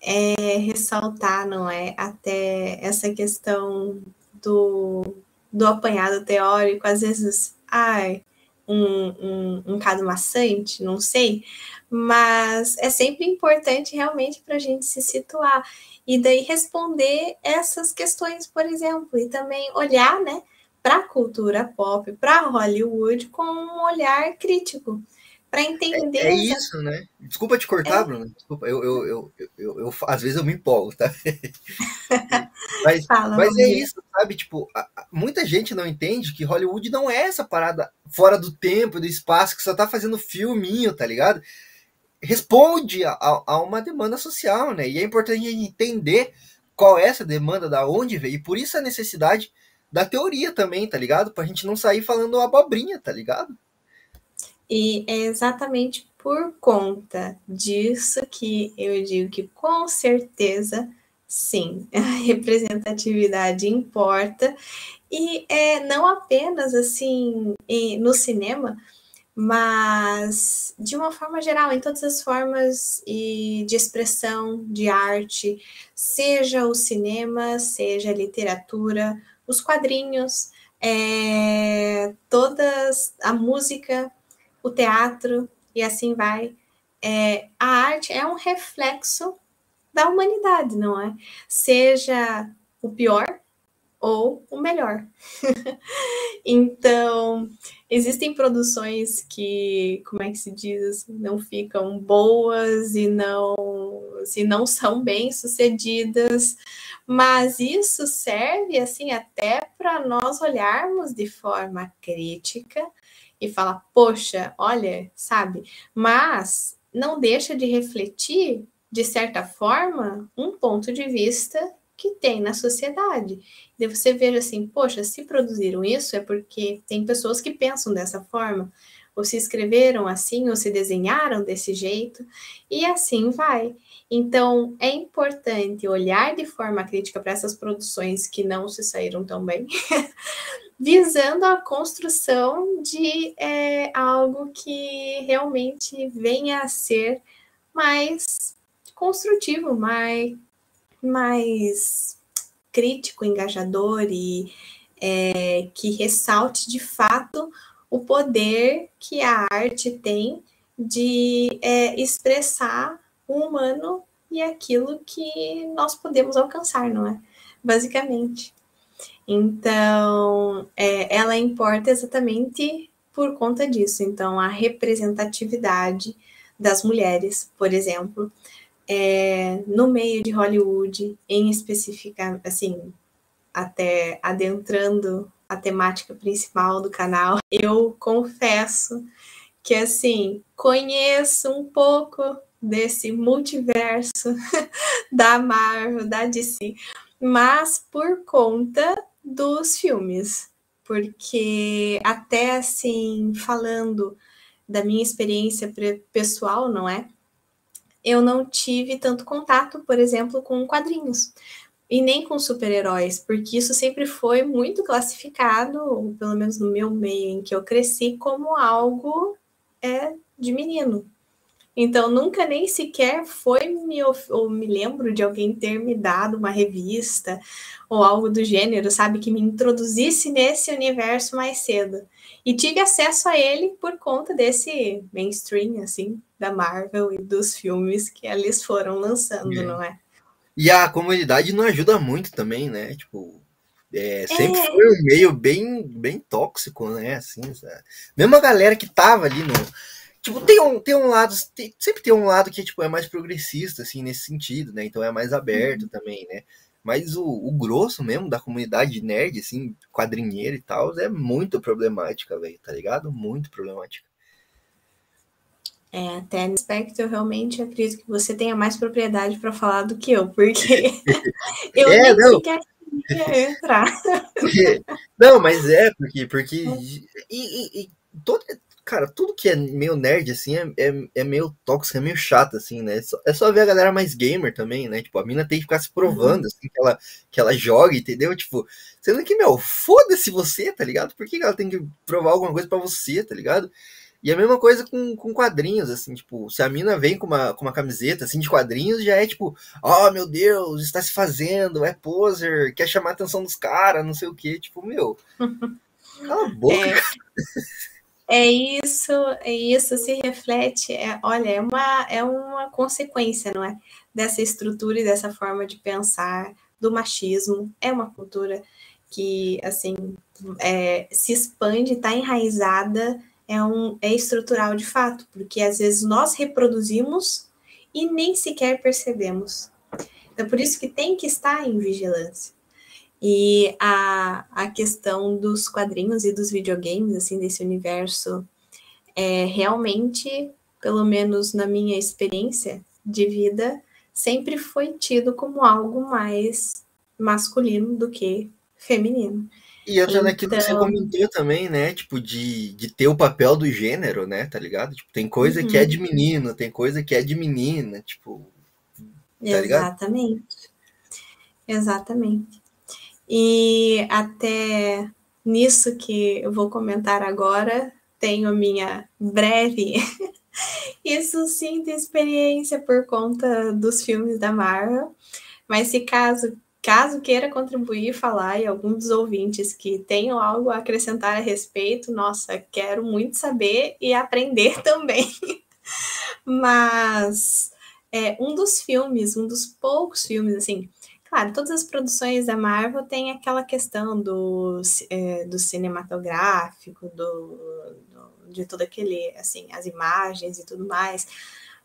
é ressaltar, não é, até essa questão do, do apanhado teórico, às vezes, ai, um, um, um caso maçante, não sei, mas é sempre importante realmente para a gente se situar e daí responder essas questões, por exemplo, e também olhar, né? para a cultura pop, para Hollywood, com um olhar crítico, para entender. É, é, isso, né? Desculpa te cortar, é. Bruno. Desculpa, eu, eu, eu, eu, eu, às vezes eu me empolgo, tá? mas Fala, mas é isso, sabe? Tipo, muita gente não entende que Hollywood não é essa parada fora do tempo, do espaço, que só tá fazendo filminho, tá ligado? Responde a, a uma demanda social, né? E é importante a gente entender qual é essa demanda, da onde veio, e por isso a necessidade da teoria também, tá ligado? Pra gente não sair falando abobrinha, tá ligado? E é exatamente por conta disso que eu digo que com certeza sim, a representatividade importa. E é não apenas assim no cinema, mas de uma forma geral, em todas as formas de expressão, de arte, seja o cinema, seja a literatura, os quadrinhos, é, todas a música, o teatro e assim vai. É, a arte é um reflexo da humanidade, não é? Seja o pior ou o melhor. então, existem produções que, como é que se diz, não ficam boas e não, se não são bem sucedidas, mas isso serve assim até para nós olharmos de forma crítica e falar, poxa, olha, sabe? Mas não deixa de refletir de certa forma um ponto de vista que tem na sociedade. E você veja assim, poxa, se produziram isso é porque tem pessoas que pensam dessa forma, ou se escreveram assim, ou se desenharam desse jeito, e assim vai. Então, é importante olhar de forma crítica para essas produções que não se saíram tão bem, visando a construção de é, algo que realmente venha a ser mais construtivo, mais mais crítico, engajador e é, que ressalte de fato o poder que a arte tem de é, expressar o humano e aquilo que nós podemos alcançar, não é? Basicamente. Então, é, ela importa exatamente por conta disso. Então, a representatividade das mulheres, por exemplo, é, no meio de Hollywood, em específica, assim, até adentrando a temática principal do canal, eu confesso que, assim, conheço um pouco desse multiverso da Marvel, da DC, mas por conta dos filmes, porque até assim, falando da minha experiência pessoal, não é? eu não tive tanto contato, por exemplo, com quadrinhos e nem com super-heróis, porque isso sempre foi muito classificado, pelo menos no meu meio em que eu cresci, como algo é, de menino. Então, nunca nem sequer foi me, ou me lembro de alguém ter me dado uma revista ou algo do gênero, sabe, que me introduzisse nesse universo mais cedo. E tive acesso a ele por conta desse mainstream, assim, da Marvel e dos filmes que eles foram lançando, é. não é? E a comunidade não ajuda muito também, né? Tipo, é, sempre é. foi um meio bem, bem tóxico, né? Assim, sabe? Mesmo a galera que tava ali no. Tipo, tem um, tem um lado. Tem, sempre tem um lado que tipo, é mais progressista, assim, nesse sentido, né? Então é mais aberto uhum. também, né? Mas o, o, grosso mesmo da comunidade nerd, assim, quadrinheira e tal, é muito problemática, velho, tá ligado? Muito problemática. É, até nesse aspecto, eu realmente acredito que você tenha mais propriedade para falar do que eu, porque eu é, nem não. sequer queria entrar. não, mas é, porque. porque e, e, e todo, cara, tudo que é meio nerd, assim, é, é, é, meio tóxico, é meio chato, assim, né? É só, é só ver a galera mais gamer também, né? Tipo, a mina tem que ficar se provando, uhum. assim, que ela, que ela joga, entendeu? Tipo, sendo que, meu, foda-se você, tá ligado? Por que ela tem que provar alguma coisa para você, tá ligado? E a mesma coisa com, com quadrinhos, assim, tipo, se a mina vem com uma, com uma camiseta, assim, de quadrinhos, já é tipo, oh, meu Deus, está se fazendo, é poser, quer chamar a atenção dos caras, não sei o quê, tipo, meu, cala a boca, é, é isso, é isso, se reflete, é, olha, é uma, é uma consequência, não é? Dessa estrutura e dessa forma de pensar, do machismo, é uma cultura que, assim, é, se expande, está enraizada é, um, é estrutural de fato, porque às vezes nós reproduzimos e nem sequer percebemos. Então, por isso que tem que estar em vigilância. E a, a questão dos quadrinhos e dos videogames, assim, desse universo, é realmente, pelo menos na minha experiência de vida, sempre foi tido como algo mais masculino do que feminino. E entra então... naquilo que você então comentou também, né? Tipo, de, de ter o papel do gênero, né? Tá ligado? Tipo, tem coisa uhum. que é uhum. de menino, tem coisa que é de menina, tipo. Tá Exatamente. Ligado? Exatamente. E até nisso que eu vou comentar agora, tenho minha breve e sucinta experiência por conta dos filmes da Marvel. Mas se caso Caso queira contribuir, falar e algum dos ouvintes que tenham algo a acrescentar a respeito, nossa, quero muito saber e aprender também. Mas é, um dos filmes, um dos poucos filmes, assim, claro, todas as produções da Marvel têm aquela questão do, é, do cinematográfico, do, do, de todo aquele, assim, as imagens e tudo mais,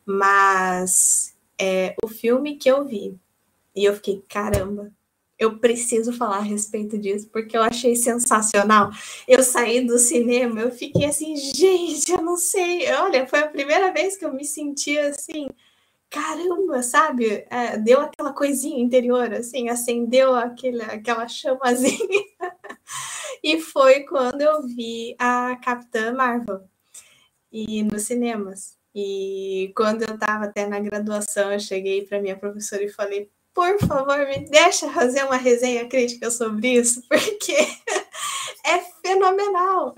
mas é, o filme que eu vi e eu fiquei, caramba, eu preciso falar a respeito disso, porque eu achei sensacional. Eu saí do cinema, eu fiquei assim, gente, eu não sei. Olha, foi a primeira vez que eu me senti assim, caramba, sabe? É, deu aquela coisinha interior, assim, acendeu aquele, aquela chamazinha. e foi quando eu vi a Capitã Marvel e nos cinemas. E quando eu estava até na graduação, eu cheguei para minha professora e falei: por favor, me deixa fazer uma resenha crítica sobre isso, porque é fenomenal.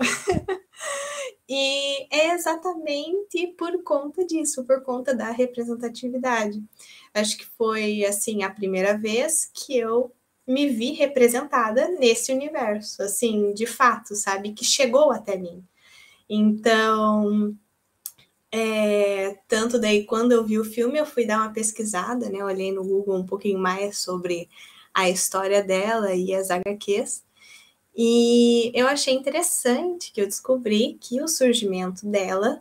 E é exatamente por conta disso, por conta da representatividade. Acho que foi assim a primeira vez que eu me vi representada nesse universo, assim, de fato, sabe, que chegou até mim. Então, é, tanto daí, quando eu vi o filme, eu fui dar uma pesquisada, né? Olhei no Google um pouquinho mais sobre a história dela e as HQs. E eu achei interessante que eu descobri que o surgimento dela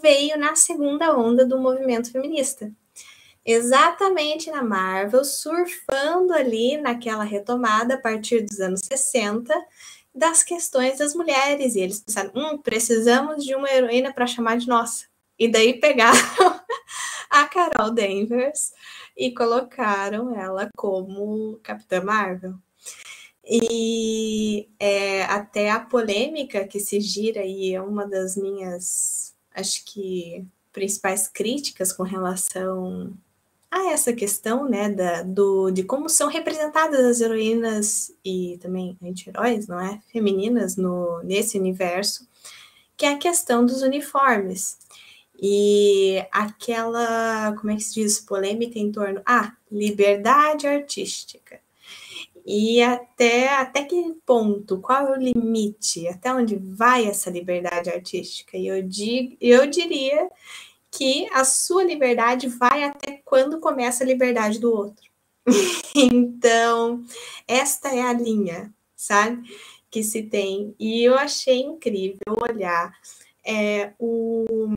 veio na segunda onda do movimento feminista. Exatamente na Marvel, surfando ali naquela retomada a partir dos anos 60 das questões das mulheres. E eles pensaram: hum, precisamos de uma heroína para chamar de nossa. E daí pegaram a Carol Danvers e colocaram ela como Capitã Marvel. E é, até a polêmica que se gira aí é uma das minhas, acho que, principais críticas com relação a essa questão, né, da, do, de como são representadas as heroínas e também anti-heróis, não é? Femininas no, nesse universo, que é a questão dos uniformes. E aquela, como é que se diz, polêmica em torno, ah, liberdade artística. E até, até que ponto, qual é o limite, até onde vai essa liberdade artística? E eu, digo, eu diria que a sua liberdade vai até quando começa a liberdade do outro. então, esta é a linha, sabe? Que se tem. E eu achei incrível olhar é, o,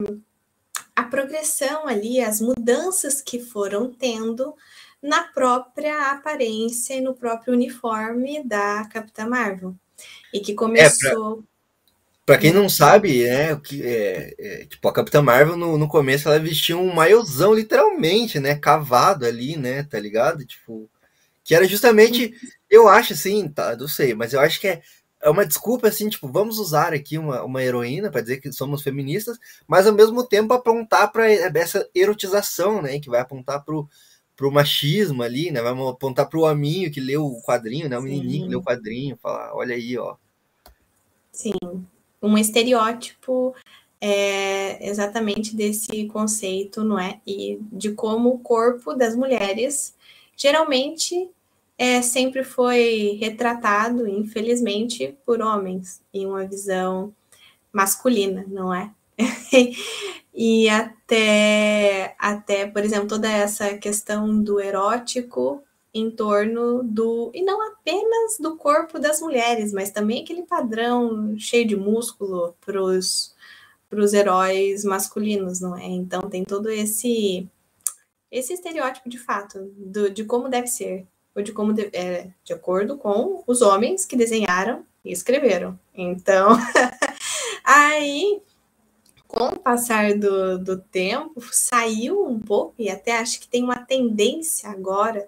a progressão ali, as mudanças que foram tendo na própria aparência e no próprio uniforme da Capitã Marvel. E que começou. É, Pra quem não sabe, né, que é, é, tipo, a Capitã Marvel no, no começo ela vestia um maiôzão, literalmente, né, cavado ali, né, tá ligado? Tipo, que era justamente, eu acho assim, tá, não sei, mas eu acho que é, é uma desculpa assim, tipo, vamos usar aqui uma, uma heroína para dizer que somos feministas, mas ao mesmo tempo apontar para essa erotização, né, que vai apontar pro, pro machismo ali, né, vai apontar pro hominho que leu o quadrinho, né, o menininho que leu o quadrinho, falar, olha aí, ó. Sim, um estereótipo é, exatamente desse conceito, não é? E de como o corpo das mulheres geralmente é, sempre foi retratado, infelizmente, por homens, em uma visão masculina, não é? e até, até, por exemplo, toda essa questão do erótico em torno do. E não apenas do corpo das mulheres, mas também aquele padrão cheio de músculo para os heróis masculinos, não é? Então tem todo esse esse estereótipo de fato do, de como deve ser, ou de como de, é, de acordo com os homens que desenharam e escreveram. Então, aí, com o passar do, do tempo, saiu um pouco, e até acho que tem uma tendência agora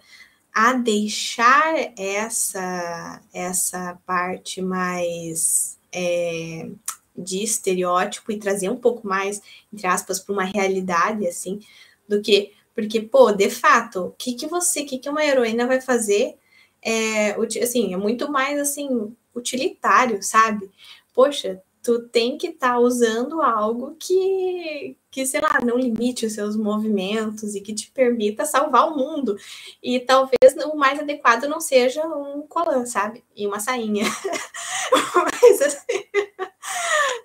a deixar essa, essa parte mais é, de estereótipo e trazer um pouco mais, entre aspas, para uma realidade, assim, do que. Porque, pô, de fato, o que, que você, o que, que uma heroína vai fazer? É, assim, é muito mais assim, utilitário, sabe? Poxa, tu tem que estar tá usando algo que, que, sei lá, não limite os seus movimentos e que te permita salvar o mundo. E talvez o mais adequado não seja um colã, sabe? E uma sainha. Mas assim.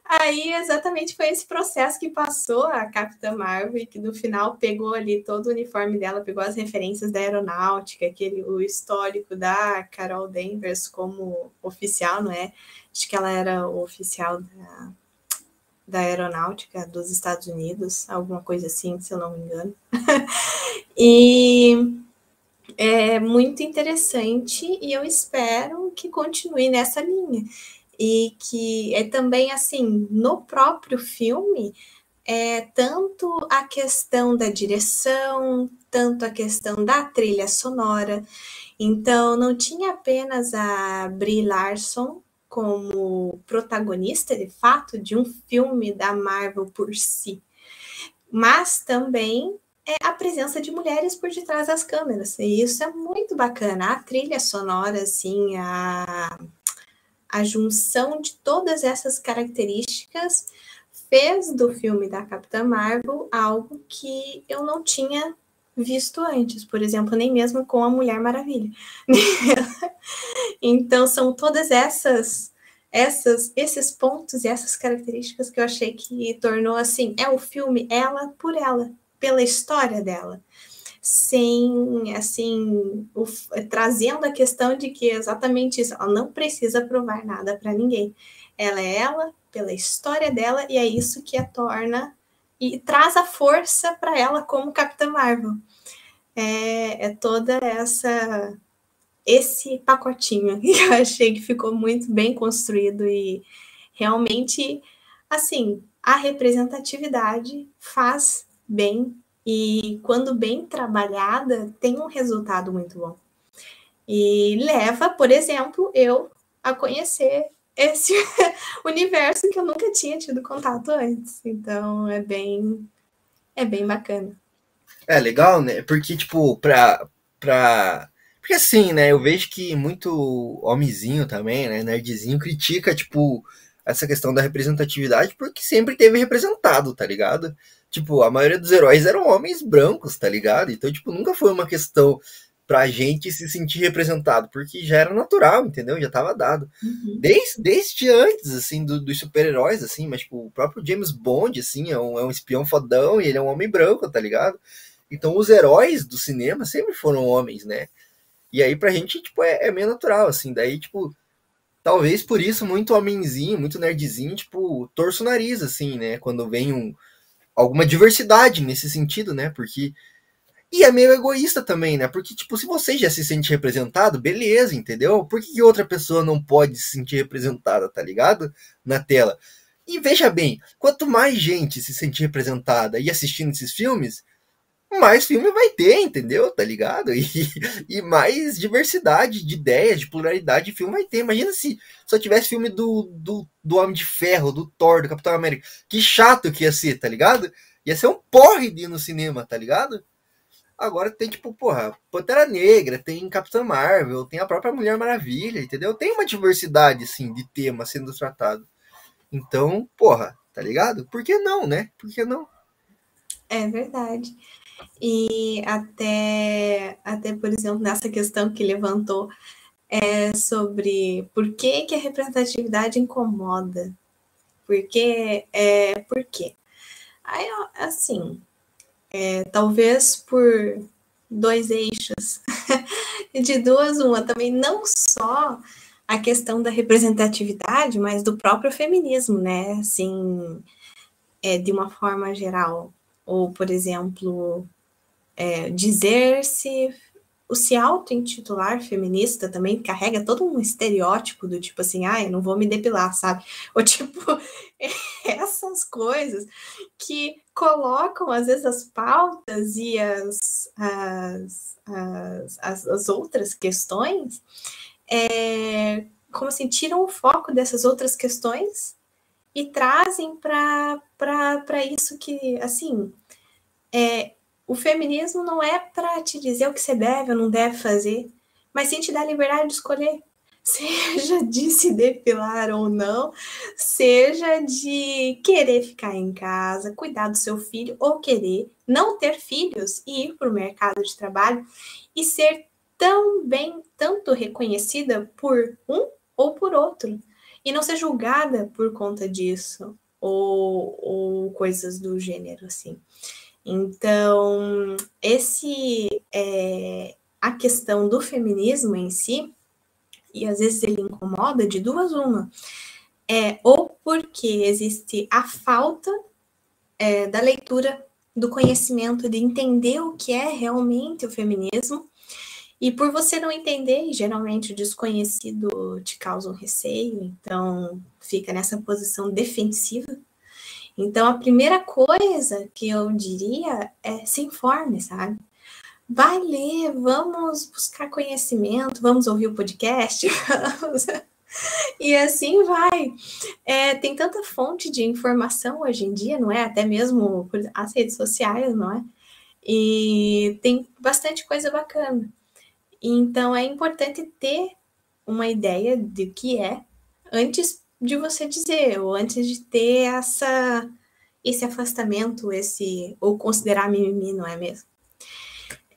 Aí exatamente foi esse processo que passou a Capitã Marvel que no final pegou ali todo o uniforme dela, pegou as referências da aeronáutica, aquele, o histórico da Carol Danvers como oficial, não é? Acho que ela era o oficial da, da aeronáutica dos Estados Unidos, alguma coisa assim, se eu não me engano. e é muito interessante e eu espero que continue nessa linha. E que é também assim, no próprio filme, é tanto a questão da direção, tanto a questão da trilha sonora. Então, não tinha apenas a Brie Larson como protagonista, de fato, de um filme da Marvel por si, mas também é a presença de mulheres por detrás das câmeras, e isso é muito bacana. A trilha sonora, assim, a, a junção de todas essas características fez do filme da Capitã Marvel algo que eu não tinha visto antes, por exemplo, nem mesmo com a Mulher Maravilha. então são todas essas essas esses pontos e essas características que eu achei que tornou assim, é o filme ela por ela, pela história dela. Sem assim, o, trazendo a questão de que é exatamente isso, ela não precisa provar nada para ninguém. Ela é ela pela história dela e é isso que a torna e traz a força para ela como Capitã Marvel. É, é toda essa esse pacotinho que eu achei que ficou muito bem construído e realmente assim a representatividade faz bem e quando bem trabalhada tem um resultado muito bom e leva por exemplo eu a conhecer esse universo que eu nunca tinha tido contato antes. Então é bem É bem bacana. É legal, né? Porque, tipo, pra. pra... Porque assim, né? Eu vejo que muito homenzinho também, né? Nerdzinho critica, tipo, essa questão da representatividade porque sempre teve representado, tá ligado? Tipo, a maioria dos heróis eram homens brancos, tá ligado? Então, tipo, nunca foi uma questão pra gente se sentir representado, porque já era natural, entendeu? Já tava dado. Uhum. Desde, desde antes, assim, do, dos super-heróis, assim, mas, tipo, o próprio James Bond, assim, é um, é um espião fodão e ele é um homem branco, tá ligado? Então, os heróis do cinema sempre foram homens, né? E aí, pra gente, tipo, é, é meio natural, assim. Daí, tipo, talvez por isso, muito homenzinho, muito nerdzinho, tipo, torço o nariz, assim, né? Quando vem um, alguma diversidade nesse sentido, né? Porque e é meio egoísta também, né? Porque, tipo, se você já se sente representado, beleza, entendeu? Por que, outra pessoa não pode se sentir representada, tá ligado? Na tela. E veja bem, quanto mais gente se sentir representada e assistindo esses filmes, mais filme vai ter, entendeu? Tá ligado? E, e mais diversidade de ideias, de pluralidade de filme vai ter. Imagina se só tivesse filme do, do, do Homem de Ferro, do Thor, do Capitão América. Que chato que ia ser, tá ligado? Ia ser um porre de ir no cinema, tá ligado? Agora tem, tipo, porra, Pantera Negra, tem Capitã Marvel, tem a própria Mulher Maravilha, entendeu? Tem uma diversidade, assim, de tema sendo tratado. Então, porra, tá ligado? Por que não, né? Por que não? É verdade. E até, até por exemplo, nessa questão que levantou é sobre por que, que a representatividade incomoda. Porque, é, por quê? Aí, assim, é, talvez por dois eixos, de duas, uma também, não só a questão da representatividade, mas do próprio feminismo, né? Assim, é, de uma forma geral. Ou, por exemplo, é, dizer-se o se auto-intitular feminista também carrega todo um estereótipo do tipo assim, ah, eu não vou me depilar, sabe? Ou tipo, essas coisas que colocam, às vezes, as pautas e as, as, as, as, as outras questões, é, como assim, tiram o foco dessas outras questões e trazem para isso que, assim, é, o feminismo não é para te dizer o que você deve ou não deve fazer, mas sim te dar liberdade de escolher. Seja de se depilar ou não, seja de querer ficar em casa, cuidar do seu filho ou querer não ter filhos e ir para o mercado de trabalho e ser tão bem, tanto reconhecida por um ou por outro e não ser julgada por conta disso ou, ou coisas do gênero assim. Então, esse é a questão do feminismo em si, e às vezes ele incomoda de duas uma. É, ou porque existe a falta é, da leitura, do conhecimento, de entender o que é realmente o feminismo, e por você não entender, geralmente o desconhecido te causa um receio, então fica nessa posição defensiva então, a primeira coisa que eu diria é se informe, sabe? Vai ler, vamos buscar conhecimento, vamos ouvir o podcast, vamos... E assim vai. É, tem tanta fonte de informação hoje em dia, não é? Até mesmo as redes sociais, não é? E tem bastante coisa bacana. Então é importante ter uma ideia de que é antes de você dizer, ou antes de ter essa esse afastamento, esse ou considerar mimimi, não é mesmo?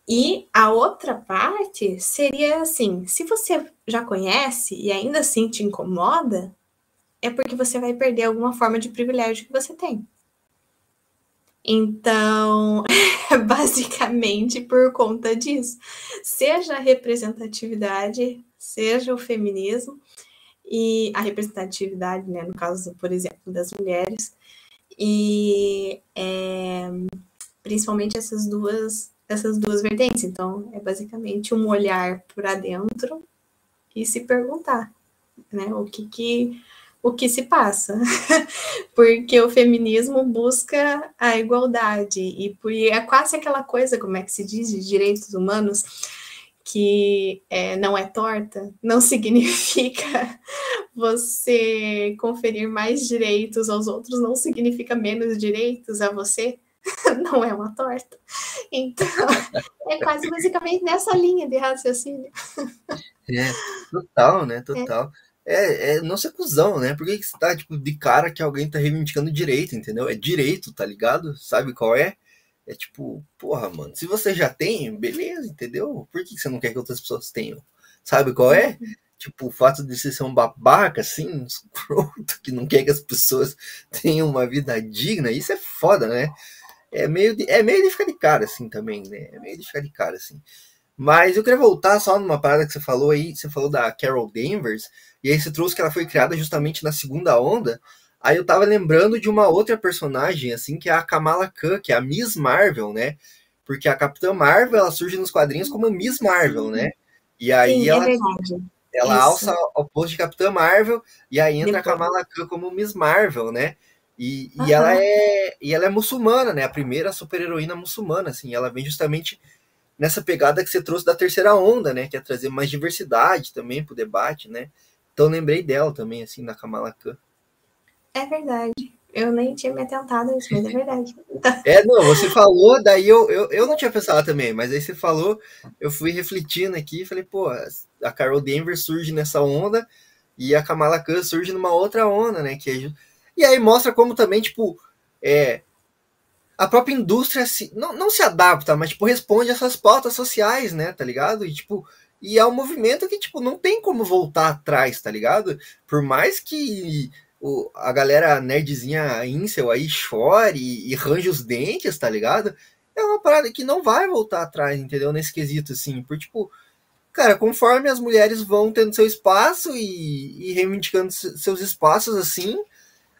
E a outra parte seria assim: se você já conhece e ainda assim te incomoda, é porque você vai perder alguma forma de privilégio que você tem. Então, basicamente por conta disso, seja a representatividade, seja o feminismo, e a representatividade, né, no caso, por exemplo, das mulheres, e é, principalmente essas duas, essas duas vertentes. Então, é basicamente um olhar para dentro e se perguntar, né, o que que o que se passa, porque o feminismo busca a igualdade e é quase aquela coisa, como é que se diz, de direitos humanos, que é, não é torta, não significa você conferir mais direitos aos outros, não significa menos direitos a você, não é uma torta. Então, é quase basicamente nessa linha de raciocínio. É, total, né? Total. É, é não ser cuzão, né? Por que, que você tá, tipo, de cara que alguém tá reivindicando direito, entendeu? É direito, tá ligado? Sabe qual é? É tipo, porra, mano, se você já tem, beleza, entendeu? Por que você não quer que outras pessoas tenham? Sabe qual é? Uhum. Tipo, o fato de você ser um babaca, assim, um escroto, que não quer que as pessoas tenham uma vida digna, isso é foda, né? É meio de, é meio de ficar de cara, assim, também, né? É meio de ficar de cara, assim. Mas eu queria voltar só numa parada que você falou aí, você falou da Carol Danvers, e aí você trouxe que ela foi criada justamente na segunda onda, Aí eu tava lembrando de uma outra personagem, assim, que é a Kamala Khan, que é a Miss Marvel, né? Porque a Capitã Marvel, ela surge nos quadrinhos como Miss Marvel, né? E aí Sim, ela, é ela alça ao posto de Capitã Marvel, e aí entra Depois. a Kamala Khan como Miss Marvel, né? E, uhum. e, ela é, e ela é muçulmana, né? A primeira super-heroína muçulmana, assim. Ela vem justamente nessa pegada que você trouxe da terceira onda, né? Que é trazer mais diversidade também pro debate, né? Então lembrei dela também, assim, da Kamala Khan. É verdade. Eu nem tinha me atentado a isso, mas é verdade. É, não, você falou, daí eu, eu, eu não tinha pensado também, mas aí você falou, eu fui refletindo aqui e falei, pô, a Carol Denver surge nessa onda e a Kamala Khan surge numa outra onda, né? Que é, e aí mostra como também, tipo, é, a própria indústria se, não, não se adapta, mas, tipo, responde essas pautas sociais, né? Tá ligado? E, tipo, e é um movimento que, tipo, não tem como voltar atrás, tá ligado? Por mais que o, a galera nerdzinha incel aí chore e, e range os dentes, tá ligado? É uma parada que não vai voltar atrás, entendeu? Nesse quesito, assim. Por, tipo, cara, conforme as mulheres vão tendo seu espaço e, e reivindicando seus espaços, assim,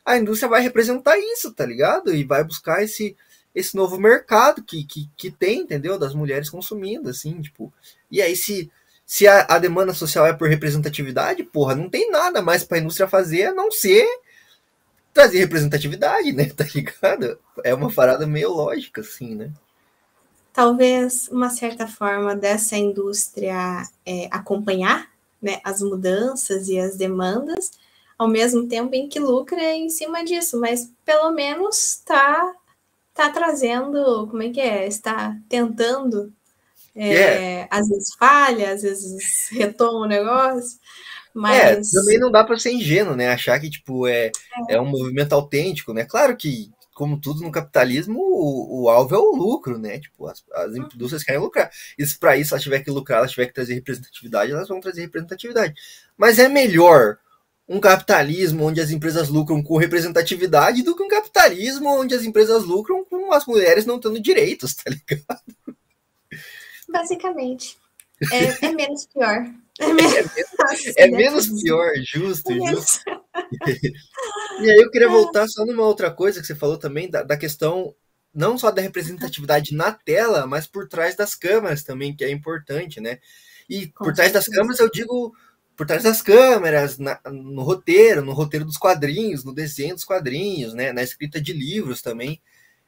a indústria vai representar isso, tá ligado? E vai buscar esse, esse novo mercado que, que, que tem, entendeu? Das mulheres consumindo, assim, tipo. E aí, se se a, a, demanda social é por representatividade, porra, não tem nada mais para a indústria fazer a não ser trazer representatividade, né? Tá ligado? É uma parada meio lógica, assim, né? Talvez uma certa forma dessa indústria é, acompanhar né, as mudanças e as demandas, ao mesmo tempo em que lucra em cima disso, mas pelo menos está tá trazendo, como é que é? Está tentando é, é. Às vezes falha, às vezes retoma o negócio. Mas... É, também não dá para ser ingênuo, né? Achar que tipo é, é, é. um movimento autêntico, né? Claro que, como tudo no capitalismo, o, o alvo é o lucro, né? Tipo, as, as uhum. indústrias querem lucrar. E se para isso ela tiver que lucrar, ela tiver que trazer representatividade, elas vão trazer representatividade. Mas é melhor um capitalismo onde as empresas lucram com representatividade do que um capitalismo onde as empresas lucram com as mulheres não tendo direitos, tá ligado? Basicamente. É, é menos pior. É, é menos, é menos pior, justo, é justo. e aí eu queria voltar só numa outra coisa que você falou também, da, da questão não só da representatividade na tela, mas por trás das câmeras também, que é importante, né? E Com por trás certeza. das câmeras eu digo por trás das câmeras, na, no roteiro, no roteiro dos quadrinhos, no desenho dos quadrinhos, né? Na escrita de livros também.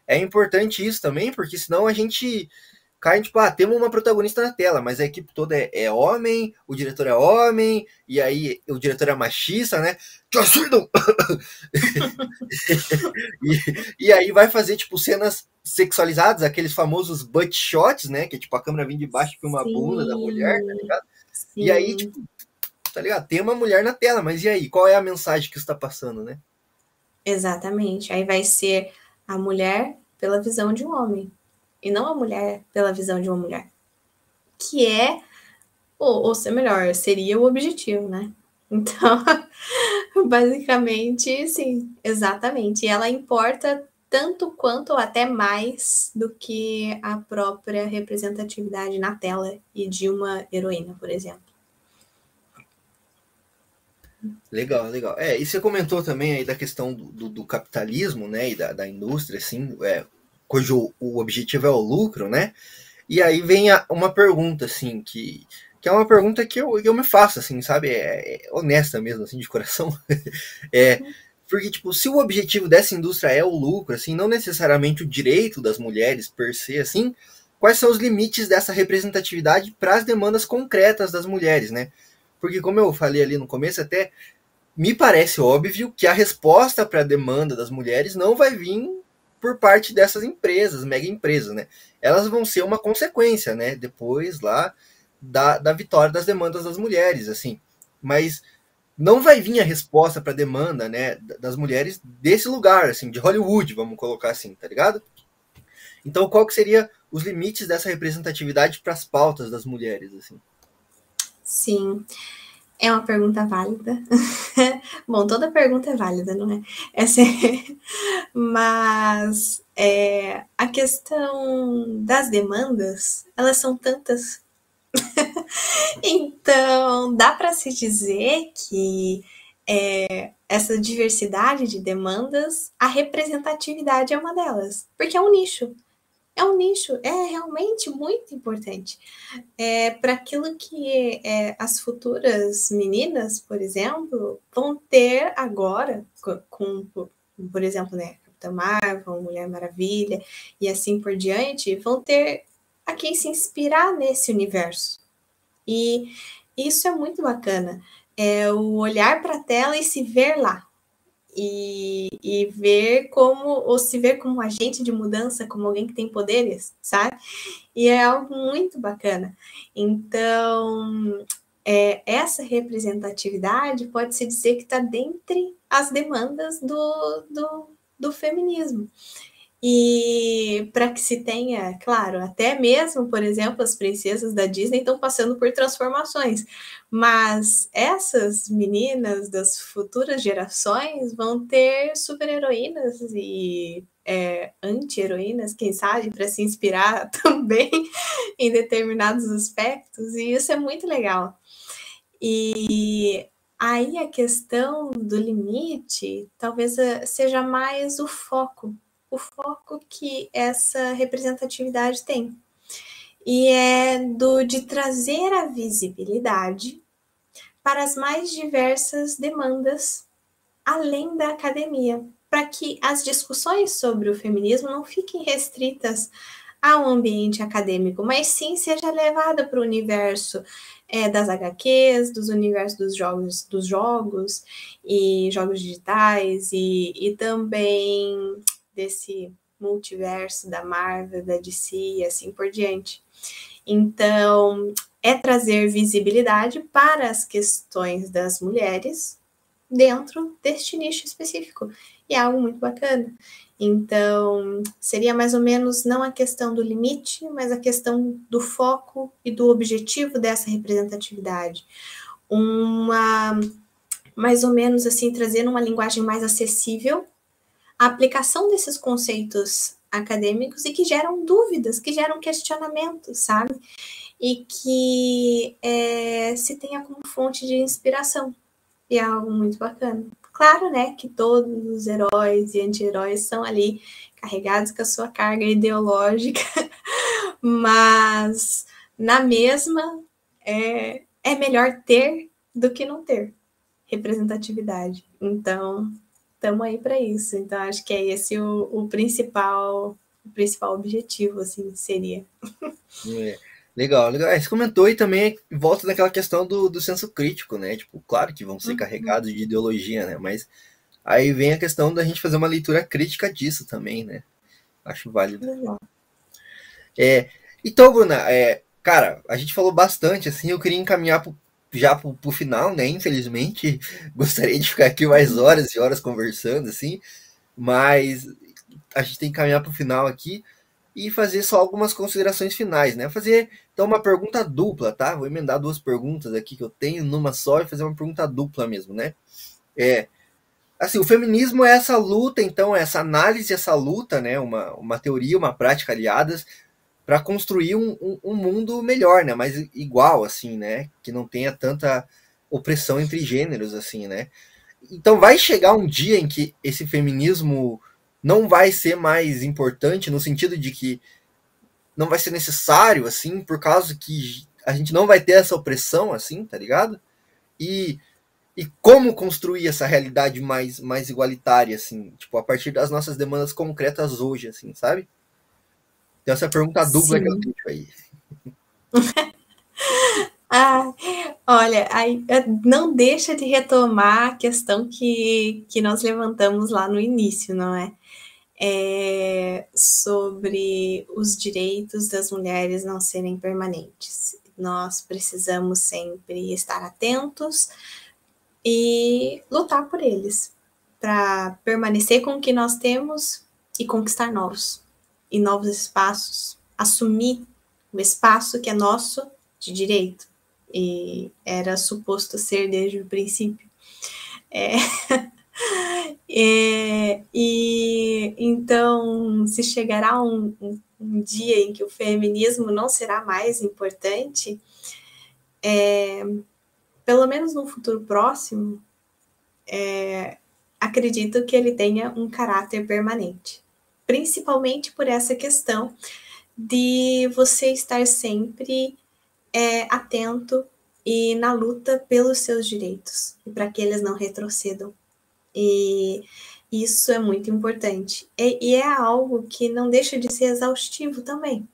É importante isso também, porque senão a gente cai, tipo, ah, temos uma protagonista na tela, mas a equipe toda é, é homem, o diretor é homem, e aí o diretor é machista, né? Joss e, e aí vai fazer, tipo, cenas sexualizadas, aqueles famosos butt shots, né? Que, tipo, a câmera vem de baixo e uma bunda da mulher, tá ligado? Sim. E aí, tipo, tá ligado? Tem uma mulher na tela, mas e aí? Qual é a mensagem que está passando, né? Exatamente. Aí vai ser a mulher pela visão de um homem e não a mulher pela visão de uma mulher. Que é, ou, ou ser melhor, seria o objetivo, né? Então, basicamente, sim, exatamente. E ela importa tanto quanto ou até mais do que a própria representatividade na tela e de uma heroína, por exemplo. Legal, legal. É, e você comentou também aí da questão do, do, do capitalismo, né, e da, da indústria, assim, é, cujo o objetivo é o lucro, né? E aí vem a, uma pergunta, assim, que, que é uma pergunta que eu, eu me faço, assim, sabe? É, é honesta mesmo, assim, de coração. é, porque, tipo, se o objetivo dessa indústria é o lucro, assim, não necessariamente o direito das mulheres per se, assim, quais são os limites dessa representatividade para as demandas concretas das mulheres, né? Porque, como eu falei ali no começo, até me parece óbvio que a resposta para a demanda das mulheres não vai vir por parte dessas empresas, mega empresas, né? Elas vão ser uma consequência, né? Depois lá da, da vitória das demandas das mulheres, assim. Mas não vai vir a resposta para a demanda, né, das mulheres desse lugar, assim, de Hollywood, vamos colocar assim, tá ligado? Então, qual que seria os limites dessa representatividade para as pautas das mulheres, assim? Sim. É uma pergunta válida. Bom, toda pergunta é válida, não é? Essa é... Mas é, a questão das demandas, elas são tantas. então, dá para se dizer que é, essa diversidade de demandas, a representatividade é uma delas, porque é um nicho é um nicho, é realmente muito importante. É, Para aquilo que é, as futuras meninas, por exemplo, vão ter agora, com, com por exemplo, né, Capitã Marvel, Mulher Maravilha e assim por diante, vão ter a quem se inspirar nesse universo. E isso é muito bacana. É o olhar para a tela e se ver lá e, e ver como, ou se ver como agente de mudança, como alguém que tem poderes, sabe? E é algo muito bacana. Então, é, essa representatividade pode-se dizer que está dentre as demandas do, do, do feminismo. E para que se tenha, claro, até mesmo, por exemplo, as princesas da Disney estão passando por transformações, mas essas meninas das futuras gerações vão ter super-heroínas e é, anti-heroínas, quem sabe, para se inspirar também em determinados aspectos, e isso é muito legal. E aí a questão do limite talvez eh, seja mais o foco o foco que essa representatividade tem. E é do de trazer a visibilidade para as mais diversas demandas além da academia, para que as discussões sobre o feminismo não fiquem restritas ao ambiente acadêmico, mas sim seja levada para o universo é, das HQs, dos universos dos jogos, dos jogos e jogos digitais e, e também desse multiverso da Marvel, da DC e assim por diante. Então, é trazer visibilidade para as questões das mulheres dentro deste nicho específico. E é algo muito bacana. Então, seria mais ou menos não a questão do limite, mas a questão do foco e do objetivo dessa representatividade. Uma, mais ou menos assim, trazendo uma linguagem mais acessível a aplicação desses conceitos acadêmicos e que geram dúvidas, que geram questionamentos, sabe? E que é, se tenha como fonte de inspiração. E é algo muito bacana. Claro, né, que todos os heróis e anti-heróis são ali carregados com a sua carga ideológica, mas na mesma é, é melhor ter do que não ter representatividade. Então, estamos aí para isso. Então, acho que é esse o, o principal o principal objetivo, assim, seria. É, legal, legal. É, você comentou e também volta naquela questão do, do senso crítico, né? Tipo, claro que vão ser uhum. carregados de ideologia, né? Mas aí vem a questão da gente fazer uma leitura crítica disso também, né? Acho válido. Legal. É, então, Bruna, é, cara, a gente falou bastante, assim, eu queria encaminhar pro, já pro, pro final, né? Infelizmente, gostaria de ficar aqui mais horas e horas conversando, assim, mas a gente tem que caminhar pro final aqui e fazer só algumas considerações finais, né? Fazer então uma pergunta dupla, tá? Vou emendar duas perguntas aqui que eu tenho numa só e fazer uma pergunta dupla mesmo, né? É, assim, o feminismo é essa luta, então, essa análise, essa luta, né? Uma, uma teoria, uma prática aliadas para construir um, um, um, mundo melhor, né? Mais igual, assim, né? Que não tenha tanta opressão entre gêneros, assim, né? Então vai chegar um dia em que esse feminismo não vai ser mais importante no sentido de que não vai ser necessário, assim, por causa que a gente não vai ter essa opressão, assim, tá ligado? E, e como construir essa realidade mais, mais igualitária, assim, tipo, a partir das nossas demandas concretas hoje, assim, sabe? Então, essa pergunta dupla Sim. que eu tenho aí. ah, olha, aí, não deixa de retomar a questão que, que nós levantamos lá no início, não é? é sobre os direitos das mulheres não serem permanentes. Nós precisamos sempre estar atentos e lutar por eles, para permanecer com o que nós temos e conquistar novos e novos espaços, assumir o espaço que é nosso de direito e era suposto ser desde o princípio. É, é, e então, se chegará um, um, um, dia em que o feminismo não será mais importante, é, pelo menos no futuro próximo, é, acredito que ele tenha um caráter permanente, principalmente por essa questão de você estar sempre é, atento e na luta pelos seus direitos e para que eles não retrocedam. E isso é muito importante. E, e, é algo que não deixa de ser exaustivo também.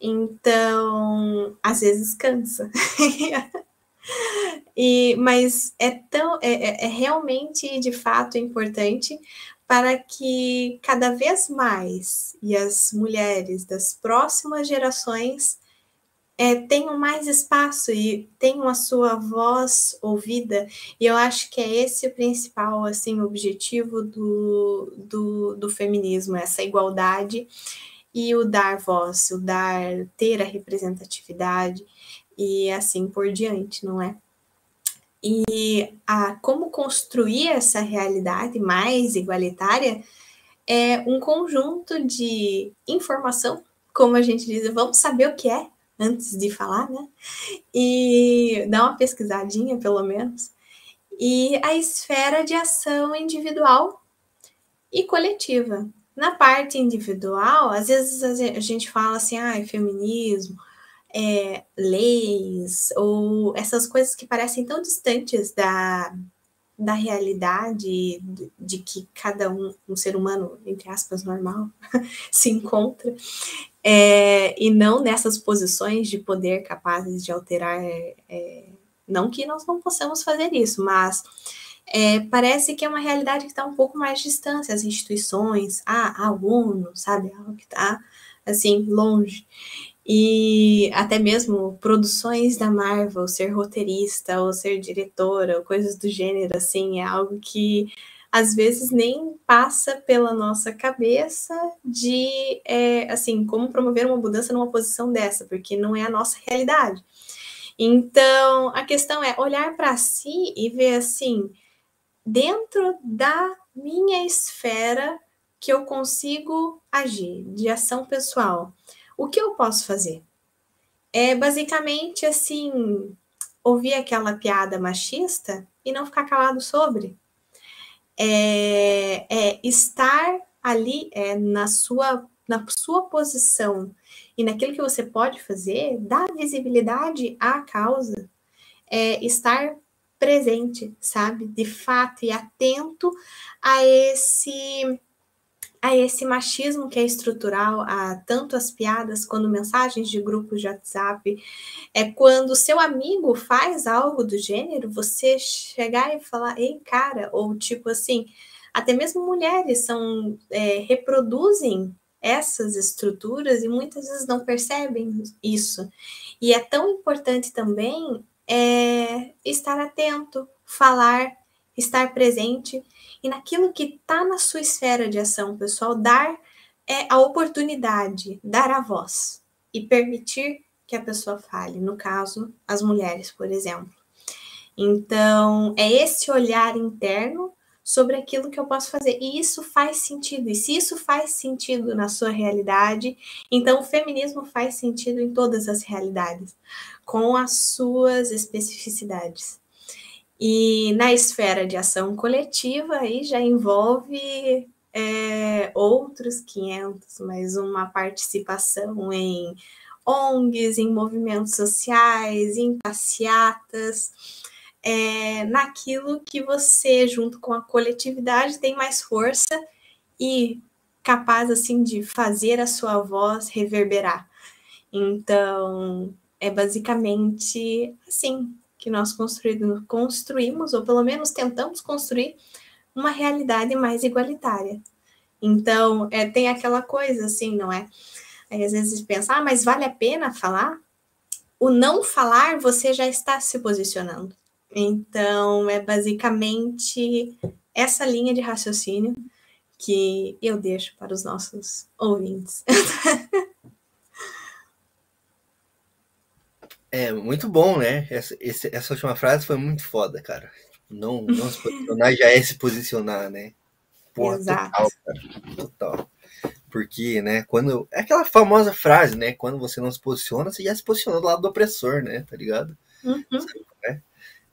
Então, às vezes cansa. e, mas é tão é, é, é realmente de fato importante para que cada vez mais e as mulheres das próximas gerações é, tenham mais espaço e tenham a sua voz ouvida. E eu acho que é esse o principal assim, objetivo do, do, do feminismo, essa igualdade e o dar voz, o dar, ter a representatividade e assim por diante, não é? E a, como construir essa realidade mais igualitária é um conjunto de informação, como a gente diz, vamos saber o que é antes de falar, né? E dar uma pesquisadinha, pelo menos. E a esfera de ação individual e coletiva. Na parte individual, às vezes a gente fala assim, ah, é feminismo, é, leis, ou essas coisas que parecem tão distantes da, da realidade de, que cada um, um ser humano, entre aspas, normal, se encontra é, e não nessas posições de poder capazes de alterar. É, não que nós não possamos fazer isso, mas é, parece que é uma realidade que está um pouco mais distante, as instituições, a, a ONU, sabe, algo que está assim longe. E até mesmo produções da Marvel, ser roteirista ou ser diretora, ou coisas do gênero, assim, é algo que às vezes nem passa pela nossa cabeça de, é, assim, como promover uma mudança numa posição dessa, porque não é a nossa realidade. Então, a questão é olhar para si e ver assim, dentro da minha esfera que eu consigo agir, de ação pessoal, o que eu posso fazer? É basicamente assim, ouvir aquela piada machista e não ficar calado sobre é, é estar ali é, na, sua, na sua posição e naquilo que você pode fazer, dar visibilidade à causa, é, estar presente, sabe, de fato e atento a esse a esse machismo que é estrutural, a tanto as piadas quanto mensagens de grupos de WhatsApp. É quando seu amigo faz algo do gênero, você chegar e falar, ei, cara, ou tipo assim, até mesmo mulheres são é, reproduzem essas estruturas e muitas vezes não percebem isso. E é tão importante também é, estar atento, falar, estar presente e naquilo que está na sua esfera de ação, pessoal, dar é, a oportunidade, dar a voz e permitir que a pessoa fale, no caso, as mulheres, por exemplo. Então, é esse olhar interno sobre aquilo que eu posso fazer. E isso faz sentido. E se isso faz sentido na sua realidade, então o feminismo faz sentido em todas as realidades, com as suas especificidades. E na esfera de ação coletiva, aí já envolve é, outros 500, mais uma participação em ONGs, em movimentos sociais, em passeatas, é, naquilo que você, junto com a coletividade, tem mais força e capaz assim de fazer a sua voz reverberar. Então, é basicamente assim, que nós construímos, ou pelo menos tentamos construir, uma realidade mais igualitária. Então, é, tem aquela coisa assim, não é? Aí, às vezes pensa, ah, mas vale a pena falar? O não falar, você já está se posicionando. Então, é basicamente essa linha de raciocínio que eu deixo para os nossos ouvintes. É, muito bom, né? Essa, essa última frase foi muito foda, cara. Não, não se posicionar já é se posicionar, né? Porra, Exato. total, cara. Total. Porque, né, quando. É aquela famosa frase, né? Quando você não se posiciona, você já se posicionou do lado do opressor, né? Tá ligado? Uhum. Né?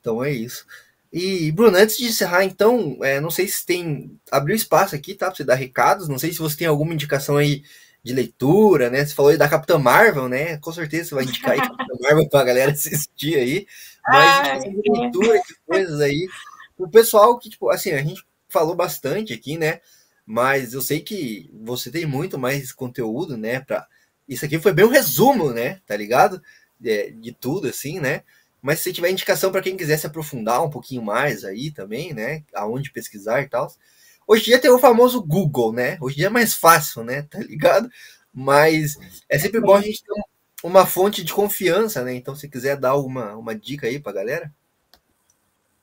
Então é isso. E, Bruno, antes de encerrar, então, é, não sei se tem. Abriu espaço aqui, tá? Pra você dar recados. Não sei se você tem alguma indicação aí de leitura, né? Você falou aí da Capitã Marvel, né? Com certeza você vai indicar aí Capitã Marvel pra galera assistir aí. Mas ah, de leitura, de coisas aí. O pessoal que, tipo, assim, a gente falou bastante aqui, né? Mas eu sei que você tem muito mais conteúdo, né? Pra... Isso aqui foi bem um resumo, né? Tá ligado? De, de tudo, assim, né? Mas se tiver indicação para quem quiser se aprofundar um pouquinho mais aí também, né? Aonde pesquisar e tal. Hoje em dia tem o famoso Google, né? Hoje em dia é mais fácil, né? Tá ligado? Mas é sempre bom a gente ter uma fonte de confiança, né? Então, se quiser dar uma, uma dica aí pra galera.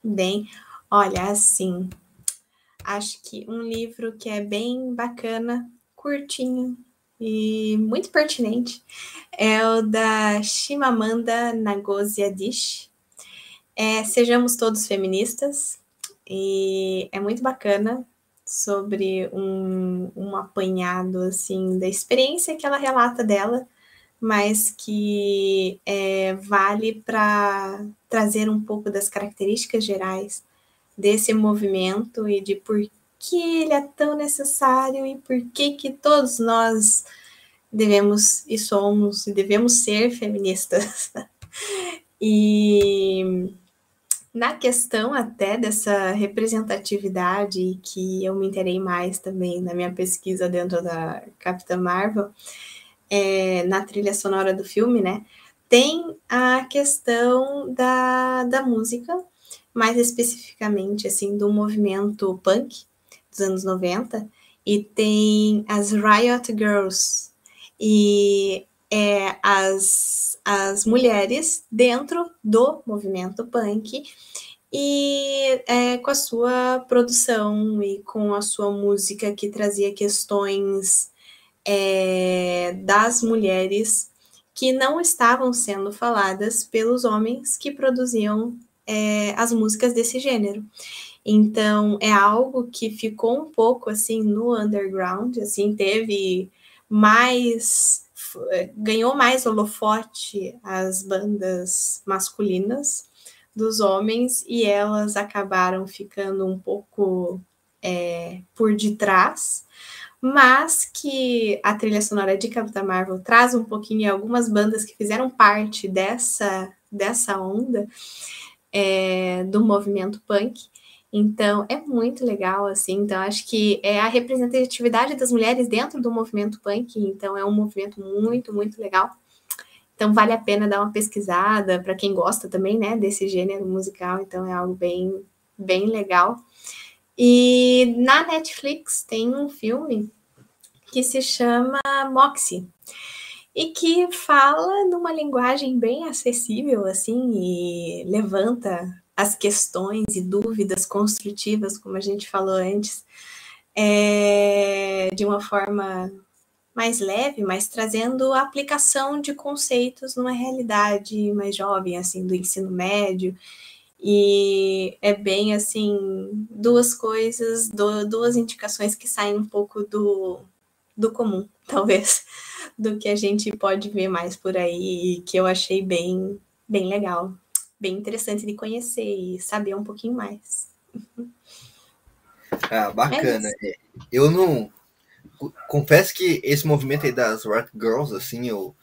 Bem, olha, assim, acho que um livro que é bem bacana, curtinho e muito pertinente é o da Shimamanda Ngozi Adichie. É Sejamos Todos Feministas e é muito bacana sobre um, um apanhado assim da experiência que ela relata dela, mas que é, vale para trazer um pouco das características gerais desse movimento e de por que ele é tão necessário e por que que todos nós devemos e somos e devemos ser feministas. e na questão até dessa representatividade que eu me interei mais também na minha pesquisa dentro da Capitã Marvel, é, na trilha sonora do filme, né? Tem a questão da, da música mais especificamente assim do movimento punk dos anos 90 e tem as Riot Girls e é, as, as mulheres dentro do movimento punk e é, com a sua produção e com a sua música que trazia questões é, das mulheres que não estavam sendo faladas pelos homens que produziam é, as músicas desse gênero. Então, é algo que ficou um pouco assim no underground, assim, teve mais ganhou mais holofote as bandas masculinas dos homens e elas acabaram ficando um pouco é, por detrás, mas que a trilha sonora de Capitã Marvel traz um pouquinho algumas bandas que fizeram parte dessa, dessa onda é, do movimento punk. Então, é muito legal, assim. Então, acho que é a representatividade das mulheres dentro do movimento punk. Então, é um movimento muito, muito legal. Então, vale a pena dar uma pesquisada para quem gosta também, né, desse gênero musical. Então, é algo bem, bem legal. E na Netflix tem um filme que se chama Moxie e que fala numa linguagem bem acessível, assim, e levanta as questões e dúvidas construtivas, como a gente falou antes, é, de uma forma mais leve, mas trazendo a aplicação de conceitos numa realidade mais jovem, assim, do ensino médio. E é bem assim, duas coisas, duas indicações que saem um pouco do, do comum, talvez do que a gente pode ver mais por aí que eu achei bem, bem legal, bem interessante de conhecer e saber um pouquinho mais. Ah, bacana. É eu não confesso que esse movimento aí das Rat Girls, assim, eu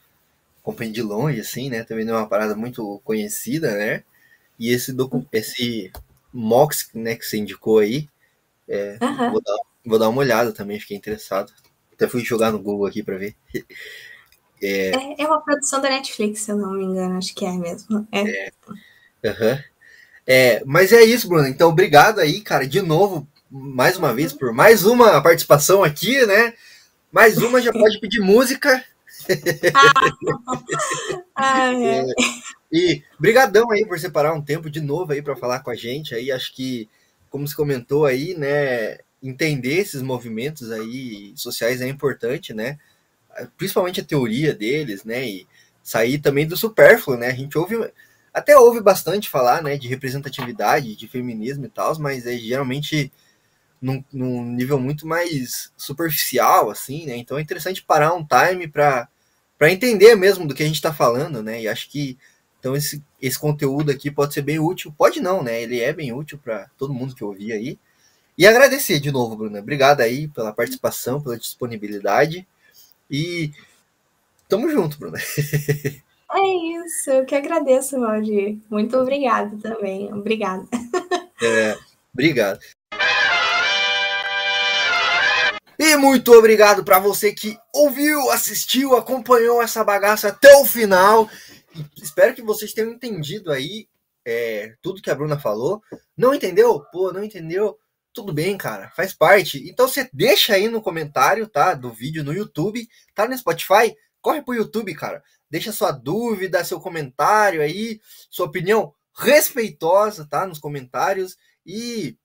acompanho de longe, assim, né? Também não é uma parada muito conhecida, né? E esse, docu esse Mox, né, que você indicou aí, é, vou, dar, vou dar uma olhada também, fiquei interessado. Até fui jogar no Google aqui para ver. É... é... É, uma produção da Netflix, se eu não me engano, acho que é mesmo. É. Uhum. é. Mas é isso, Bruno. Então, obrigado aí, cara, de novo mais uma vez por mais uma participação aqui, né? Mais uma já pode pedir música. Ah. É, e brigadão aí por separar um tempo de novo aí para falar com a gente. Aí acho que, como se comentou aí, né, entender esses movimentos aí sociais é importante, né? Principalmente a teoria deles, né? E sair também do supérfluo, né? A gente ouve até ouve bastante falar, né, de representatividade, de feminismo e tal, mas é geralmente num, num nível muito mais superficial, assim, né? Então é interessante parar um time para entender mesmo do que a gente está falando, né? E acho que então esse, esse conteúdo aqui pode ser bem útil. Pode não, né? Ele é bem útil para todo mundo que ouvir aí. E agradecer de novo, Bruna. Obrigado aí pela participação, pela disponibilidade. E tamo junto, Bruna. É isso, eu que agradeço, Valdir. Muito obrigada também. Obrigada. É, obrigado. E muito obrigado para você que ouviu, assistiu, acompanhou essa bagaça até o final. Espero que vocês tenham entendido aí é, tudo que a Bruna falou. Não entendeu? Pô, não entendeu? Tudo bem, cara, faz parte. Então você deixa aí no comentário, tá? Do vídeo no YouTube, tá no Spotify? Corre pro YouTube, cara. Deixa sua dúvida, seu comentário aí, sua opinião respeitosa, tá? Nos comentários. E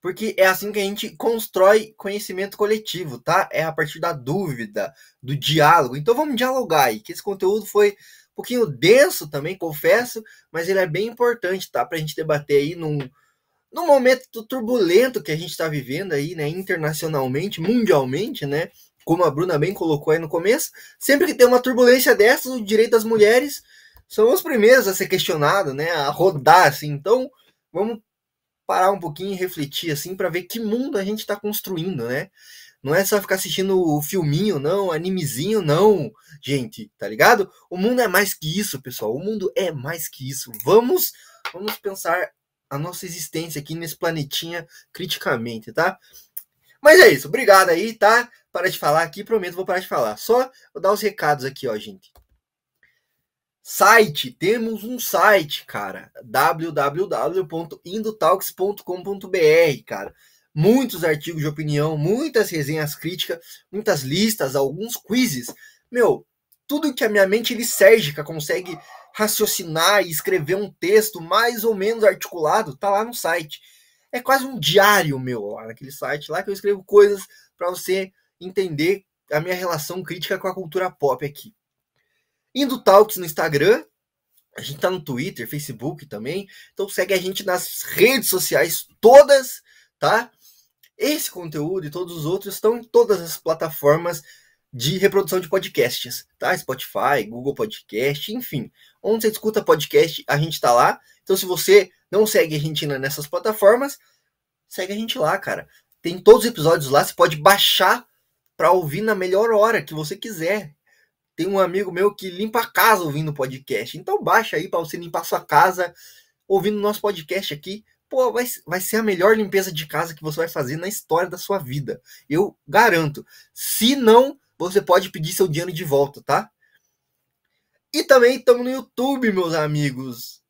porque é assim que a gente constrói conhecimento coletivo, tá? É a partir da dúvida, do diálogo. Então vamos dialogar aí, que esse conteúdo foi um pouquinho denso também, confesso, mas ele é bem importante, tá? Para a gente debater aí num, num momento turbulento que a gente está vivendo aí, né? Internacionalmente, mundialmente, né? Como a Bruna bem colocou aí no começo, sempre que tem uma turbulência dessas, o direito das mulheres são os primeiros a ser questionados, né? A rodar, assim. Então, vamos parar um pouquinho e refletir assim para ver que mundo a gente está construindo, né? Não é só ficar assistindo filminho, não, animezinho, não, gente, tá ligado? O mundo é mais que isso, pessoal. O mundo é mais que isso. Vamos, vamos pensar a nossa existência aqui nesse planetinha criticamente, tá? Mas é isso. Obrigado aí, tá? Para de falar aqui, prometo vou parar de falar. Só vou dar os recados aqui, ó, gente. Site, temos um site, cara, www.indotalks.com.br, cara. Muitos artigos de opinião, muitas resenhas críticas, muitas listas, alguns quizzes. Meu, tudo que a minha mente lisérgica consegue raciocinar e escrever um texto mais ou menos articulado, tá lá no site. É quase um diário meu lá naquele site lá que eu escrevo coisas para você entender a minha relação crítica com a cultura pop aqui. Indo Talks no Instagram. A gente tá no Twitter, Facebook também. Então segue a gente nas redes sociais todas, tá? Esse conteúdo e todos os outros estão em todas as plataformas de reprodução de podcasts, tá? Spotify, Google Podcast, enfim. Onde você escuta podcast, a gente tá lá. Então se você não segue a gente nessas plataformas, segue a gente lá, cara. Tem todos os episódios lá, você pode baixar para ouvir na melhor hora que você quiser. Tem um amigo meu que limpa a casa ouvindo podcast. Então baixa aí para você limpar sua casa ouvindo nosso podcast aqui. Pô, vai, vai ser a melhor limpeza de casa que você vai fazer na história da sua vida. Eu garanto. Se não, você pode pedir seu dinheiro de volta, tá? E também estamos no YouTube, meus amigos.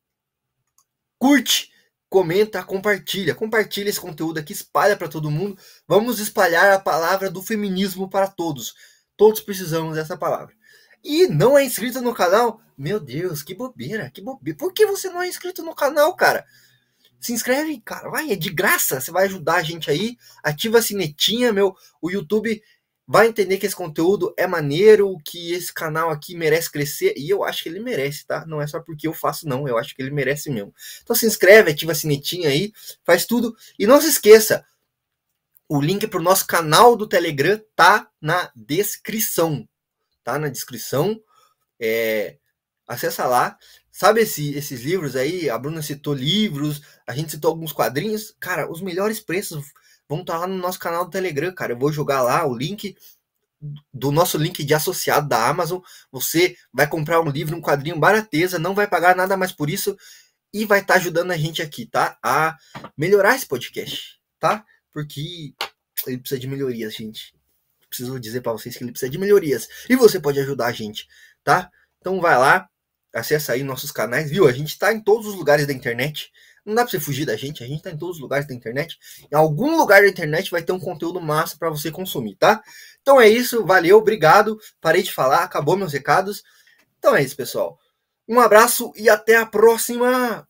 Curte, comenta, compartilha. Compartilha esse conteúdo aqui, espalha para todo mundo. Vamos espalhar a palavra do feminismo para todos. Todos precisamos dessa palavra e não é inscrito no canal, meu Deus, que bobeira, que bobeira. Por que você não é inscrito no canal, cara? Se inscreve, cara, vai, é de graça, você vai ajudar a gente aí. Ativa a sinetinha, meu. O YouTube vai entender que esse conteúdo é maneiro, que esse canal aqui merece crescer, e eu acho que ele merece, tá? Não é só porque eu faço, não, eu acho que ele merece mesmo. Então se inscreve, ativa a sinetinha aí, faz tudo. E não se esqueça, o link para o nosso canal do Telegram tá na descrição tá na descrição. É, acessa lá. Sabe esse, esses livros aí? A Bruna citou livros, a gente citou alguns quadrinhos. Cara, os melhores preços vão estar tá lá no nosso canal do Telegram, cara. Eu vou jogar lá o link do nosso link de associado da Amazon. Você vai comprar um livro, um quadrinho barateza, não vai pagar nada mais por isso e vai estar tá ajudando a gente aqui, tá? A melhorar esse podcast, tá? Porque ele precisa de melhorias, gente preciso dizer para vocês que ele precisa de melhorias. E você pode ajudar a gente, tá? Então vai lá, acessa aí nossos canais, viu? A gente tá em todos os lugares da internet. Não dá pra você fugir da gente, a gente tá em todos os lugares da internet. Em algum lugar da internet vai ter um conteúdo massa para você consumir, tá? Então é isso, valeu, obrigado. Parei de falar, acabou meus recados. Então é isso, pessoal. Um abraço e até a próxima!